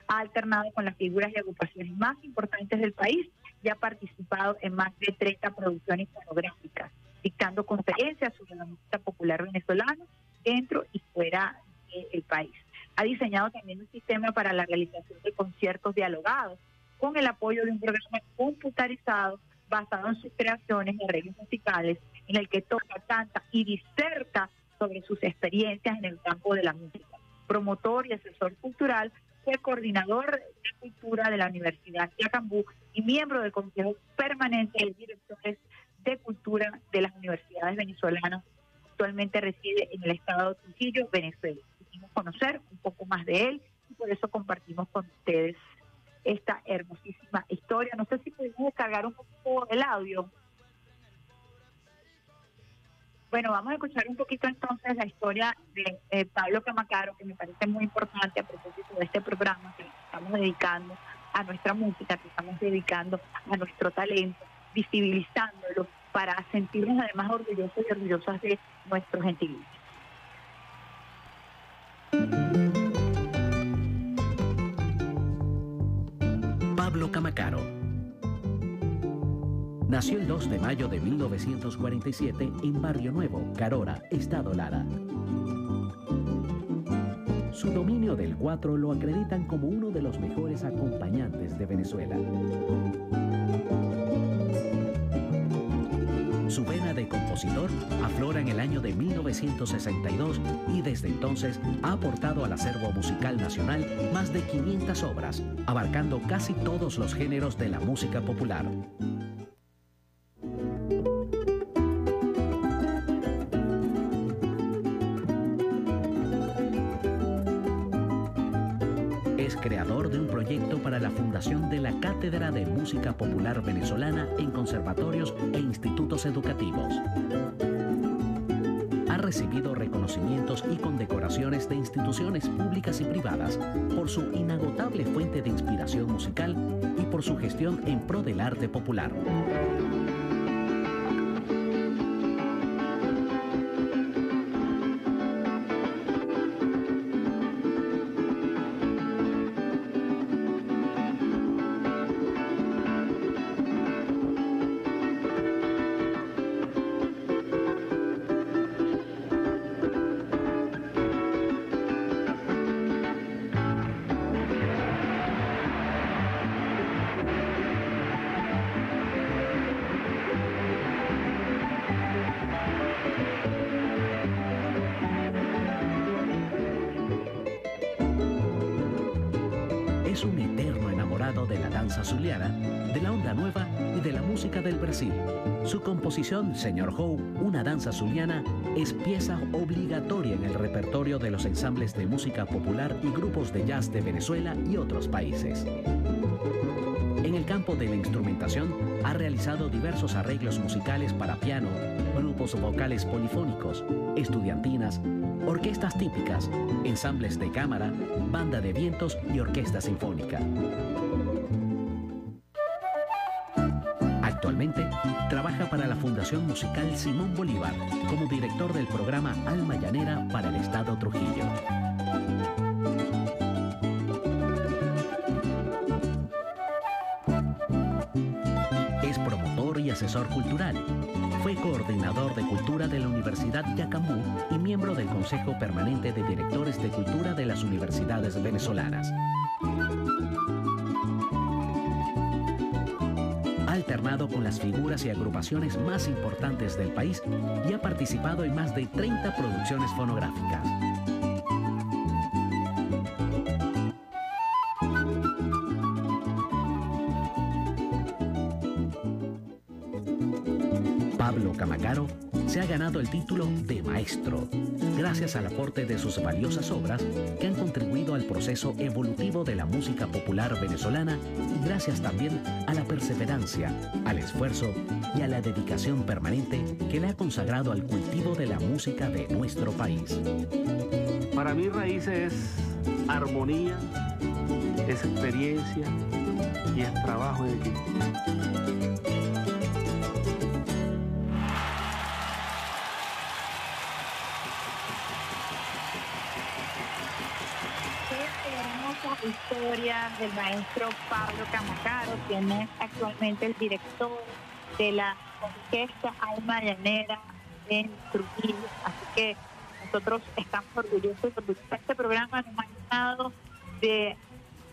Ha alternado con las figuras y agrupaciones más importantes del país y ha participado en más de 30 producciones fonográficas, dictando conferencias sobre la música popular venezolana dentro y fuera del país. Ha diseñado también un sistema para la realización de conciertos dialogados con el apoyo de un programa computarizado basado en sus creaciones y arreglos musicales, en el que toca, canta y diserta sobre sus experiencias en el campo de la música. Promotor y asesor cultural, fue coordinador de cultura de la Universidad Yacambú y miembro del Consejo Permanente de Directores de Cultura de las Universidades Venezolanas. Actualmente reside en el estado de Trujillo, Venezuela. Quisimos conocer un poco más de él y por eso compartimos con ustedes esta hermosísima historia. No sé si podemos descargar un poco el audio. Bueno, vamos a escuchar un poquito entonces la historia de eh, Pablo Camacaro, que me parece muy importante a propósito de este programa que estamos dedicando a nuestra música, que estamos dedicando a nuestro talento, visibilizándolo para sentirnos además orgullosos y orgullosas de nuestro gentilicio. Camacaro. Nació el 2 de mayo de 1947 en Barrio Nuevo, Carora, Estado Lara. Su dominio del cuatro lo acreditan como uno de los mejores acompañantes de Venezuela. De compositor aflora en el año de 1962 y desde entonces ha aportado al acervo musical nacional más de 500 obras, abarcando casi todos los géneros de la música popular. De la Cátedra de Música Popular Venezolana en conservatorios e institutos educativos. Ha recibido reconocimientos y condecoraciones de instituciones públicas y privadas por su inagotable fuente de inspiración musical y por su gestión en pro del arte popular. Danza de la onda nueva y de la música del Brasil. Su composición, Señor Howe, una danza zuliana, es pieza obligatoria en el repertorio de los ensambles de música popular y grupos de jazz de Venezuela y otros países. En el campo de la instrumentación, ha realizado diversos arreglos musicales para piano, grupos vocales polifónicos, estudiantinas, orquestas típicas, ensambles de cámara, banda de vientos y orquesta sinfónica. Musical Simón Bolívar como director del programa Alma Llanera para el Estado Trujillo. Es promotor y asesor cultural. Fue coordinador de cultura de la Universidad Yacambú y miembro del Consejo Permanente de Directores de Cultura de las Universidades Venezolanas. Las figuras y agrupaciones más importantes del país y ha participado en más de 30 producciones fonográficas. Pablo Camacaro se ha ganado el título de maestro gracias al aporte de sus valiosas obras que han contribuido al proceso evolutivo de la música popular venezolana y gracias también a la perseverancia, al esfuerzo y a la dedicación permanente que le ha consagrado al cultivo de la música de nuestro país. Para mí raíces es armonía, es experiencia y es trabajo en equipo. Historia del maestro Pablo Camacaro, quien es actualmente el director de la orquesta Alma Llanera en Trujillo. Así que nosotros estamos orgullosos porque este programa nos ha llenado de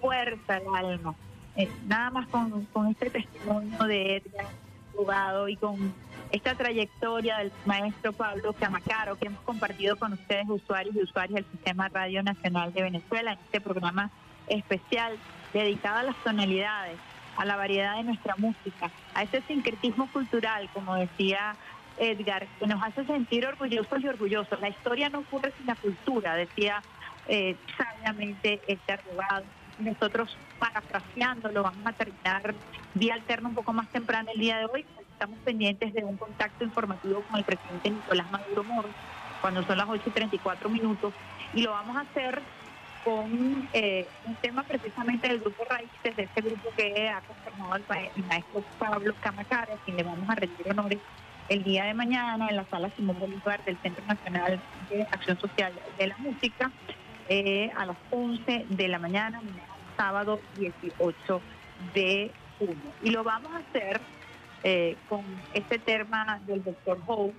fuerza al alma. Eh, nada más con, con este testimonio de Edgar Jugado y con esta trayectoria del maestro Pablo Camacaro que hemos compartido con ustedes, usuarios y usuarias del Sistema Radio Nacional de Venezuela, en este programa especial dedicada a las tonalidades, a la variedad de nuestra música, a ese sincretismo cultural, como decía Edgar, que nos hace sentir orgullosos y orgullosos. La historia no ocurre sin la cultura, decía eh, sabiamente este abogado. Nosotros, parafraseándolo, vamos a terminar vía alterna un poco más temprano el día de hoy. Estamos pendientes de un contacto informativo con el presidente Nicolás Maduro Moro, cuando son las 8 y 34 minutos, y lo vamos a hacer con eh, un tema precisamente del grupo Raíces, de este grupo que ha conformado el, maestro Pablo Camacara, a quien le vamos a rendir honores el día de mañana en la sala Simón Bolívar del Centro Nacional de Acción Social de la Música eh, a las 11 de la mañana, mañana, sábado 18 de junio. Y lo vamos a hacer eh, con este tema del doctor Howe,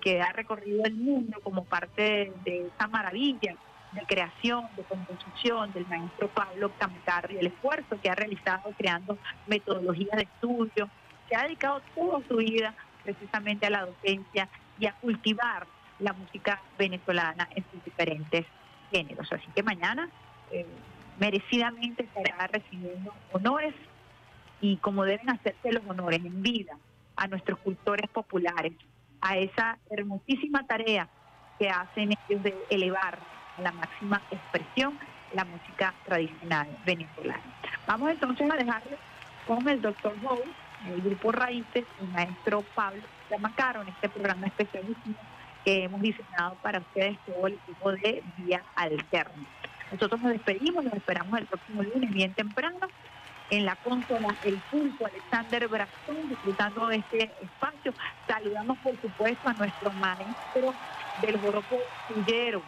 que ha recorrido el mundo como parte de esa maravilla de creación, de composición del maestro Pablo Camacarri, el esfuerzo que ha realizado creando metodologías de estudio, que ha dedicado toda su vida precisamente a la docencia y a cultivar la música venezolana en sus diferentes géneros. Así que mañana eh, merecidamente estará recibiendo honores y como deben hacerse los honores en vida a nuestros cultores populares, a esa hermosísima tarea que hacen ellos de elevar la máxima expresión la música tradicional venezolana. Vamos entonces a dejarle con el doctor Howe, el grupo Raíces, el maestro Pablo Zamacaro, en este programa especialísimo que hemos diseñado para ustedes todo el equipo de Vía Alterna. Nosotros nos despedimos, nos esperamos el próximo lunes bien temprano en la consola El Pulpo, Alexander Brazón, disfrutando de este espacio. Saludamos, por supuesto, a nuestro maestro del joropo Tullero.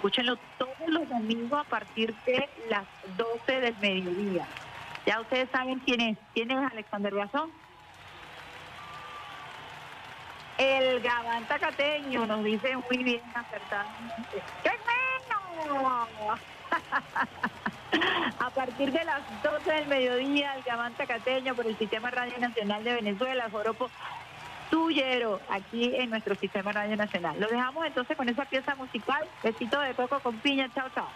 Escúchenlo todos los domingos a partir de las 12 del mediodía. Ya ustedes saben quién es. ¿Quién es Alexander Brazón? El Gabán Tacateño nos dice muy bien acertadamente. ¡Qué bueno! A partir de las 12 del mediodía, el Gabán Tacateño por el Sistema Radio Nacional de Venezuela, el Joropo Tuyero, aquí en nuestro Sistema Radio Nacional. Lo dejamos entonces con esa pieza musical. Besito de coco con piña. Chao, chao.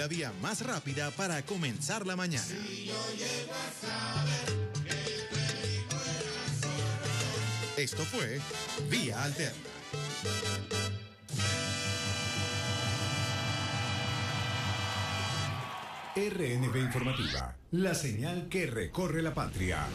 La vía más rápida para comenzar la mañana. Esto fue Vía Alterna. RNB Informativa, la señal que recorre la patria.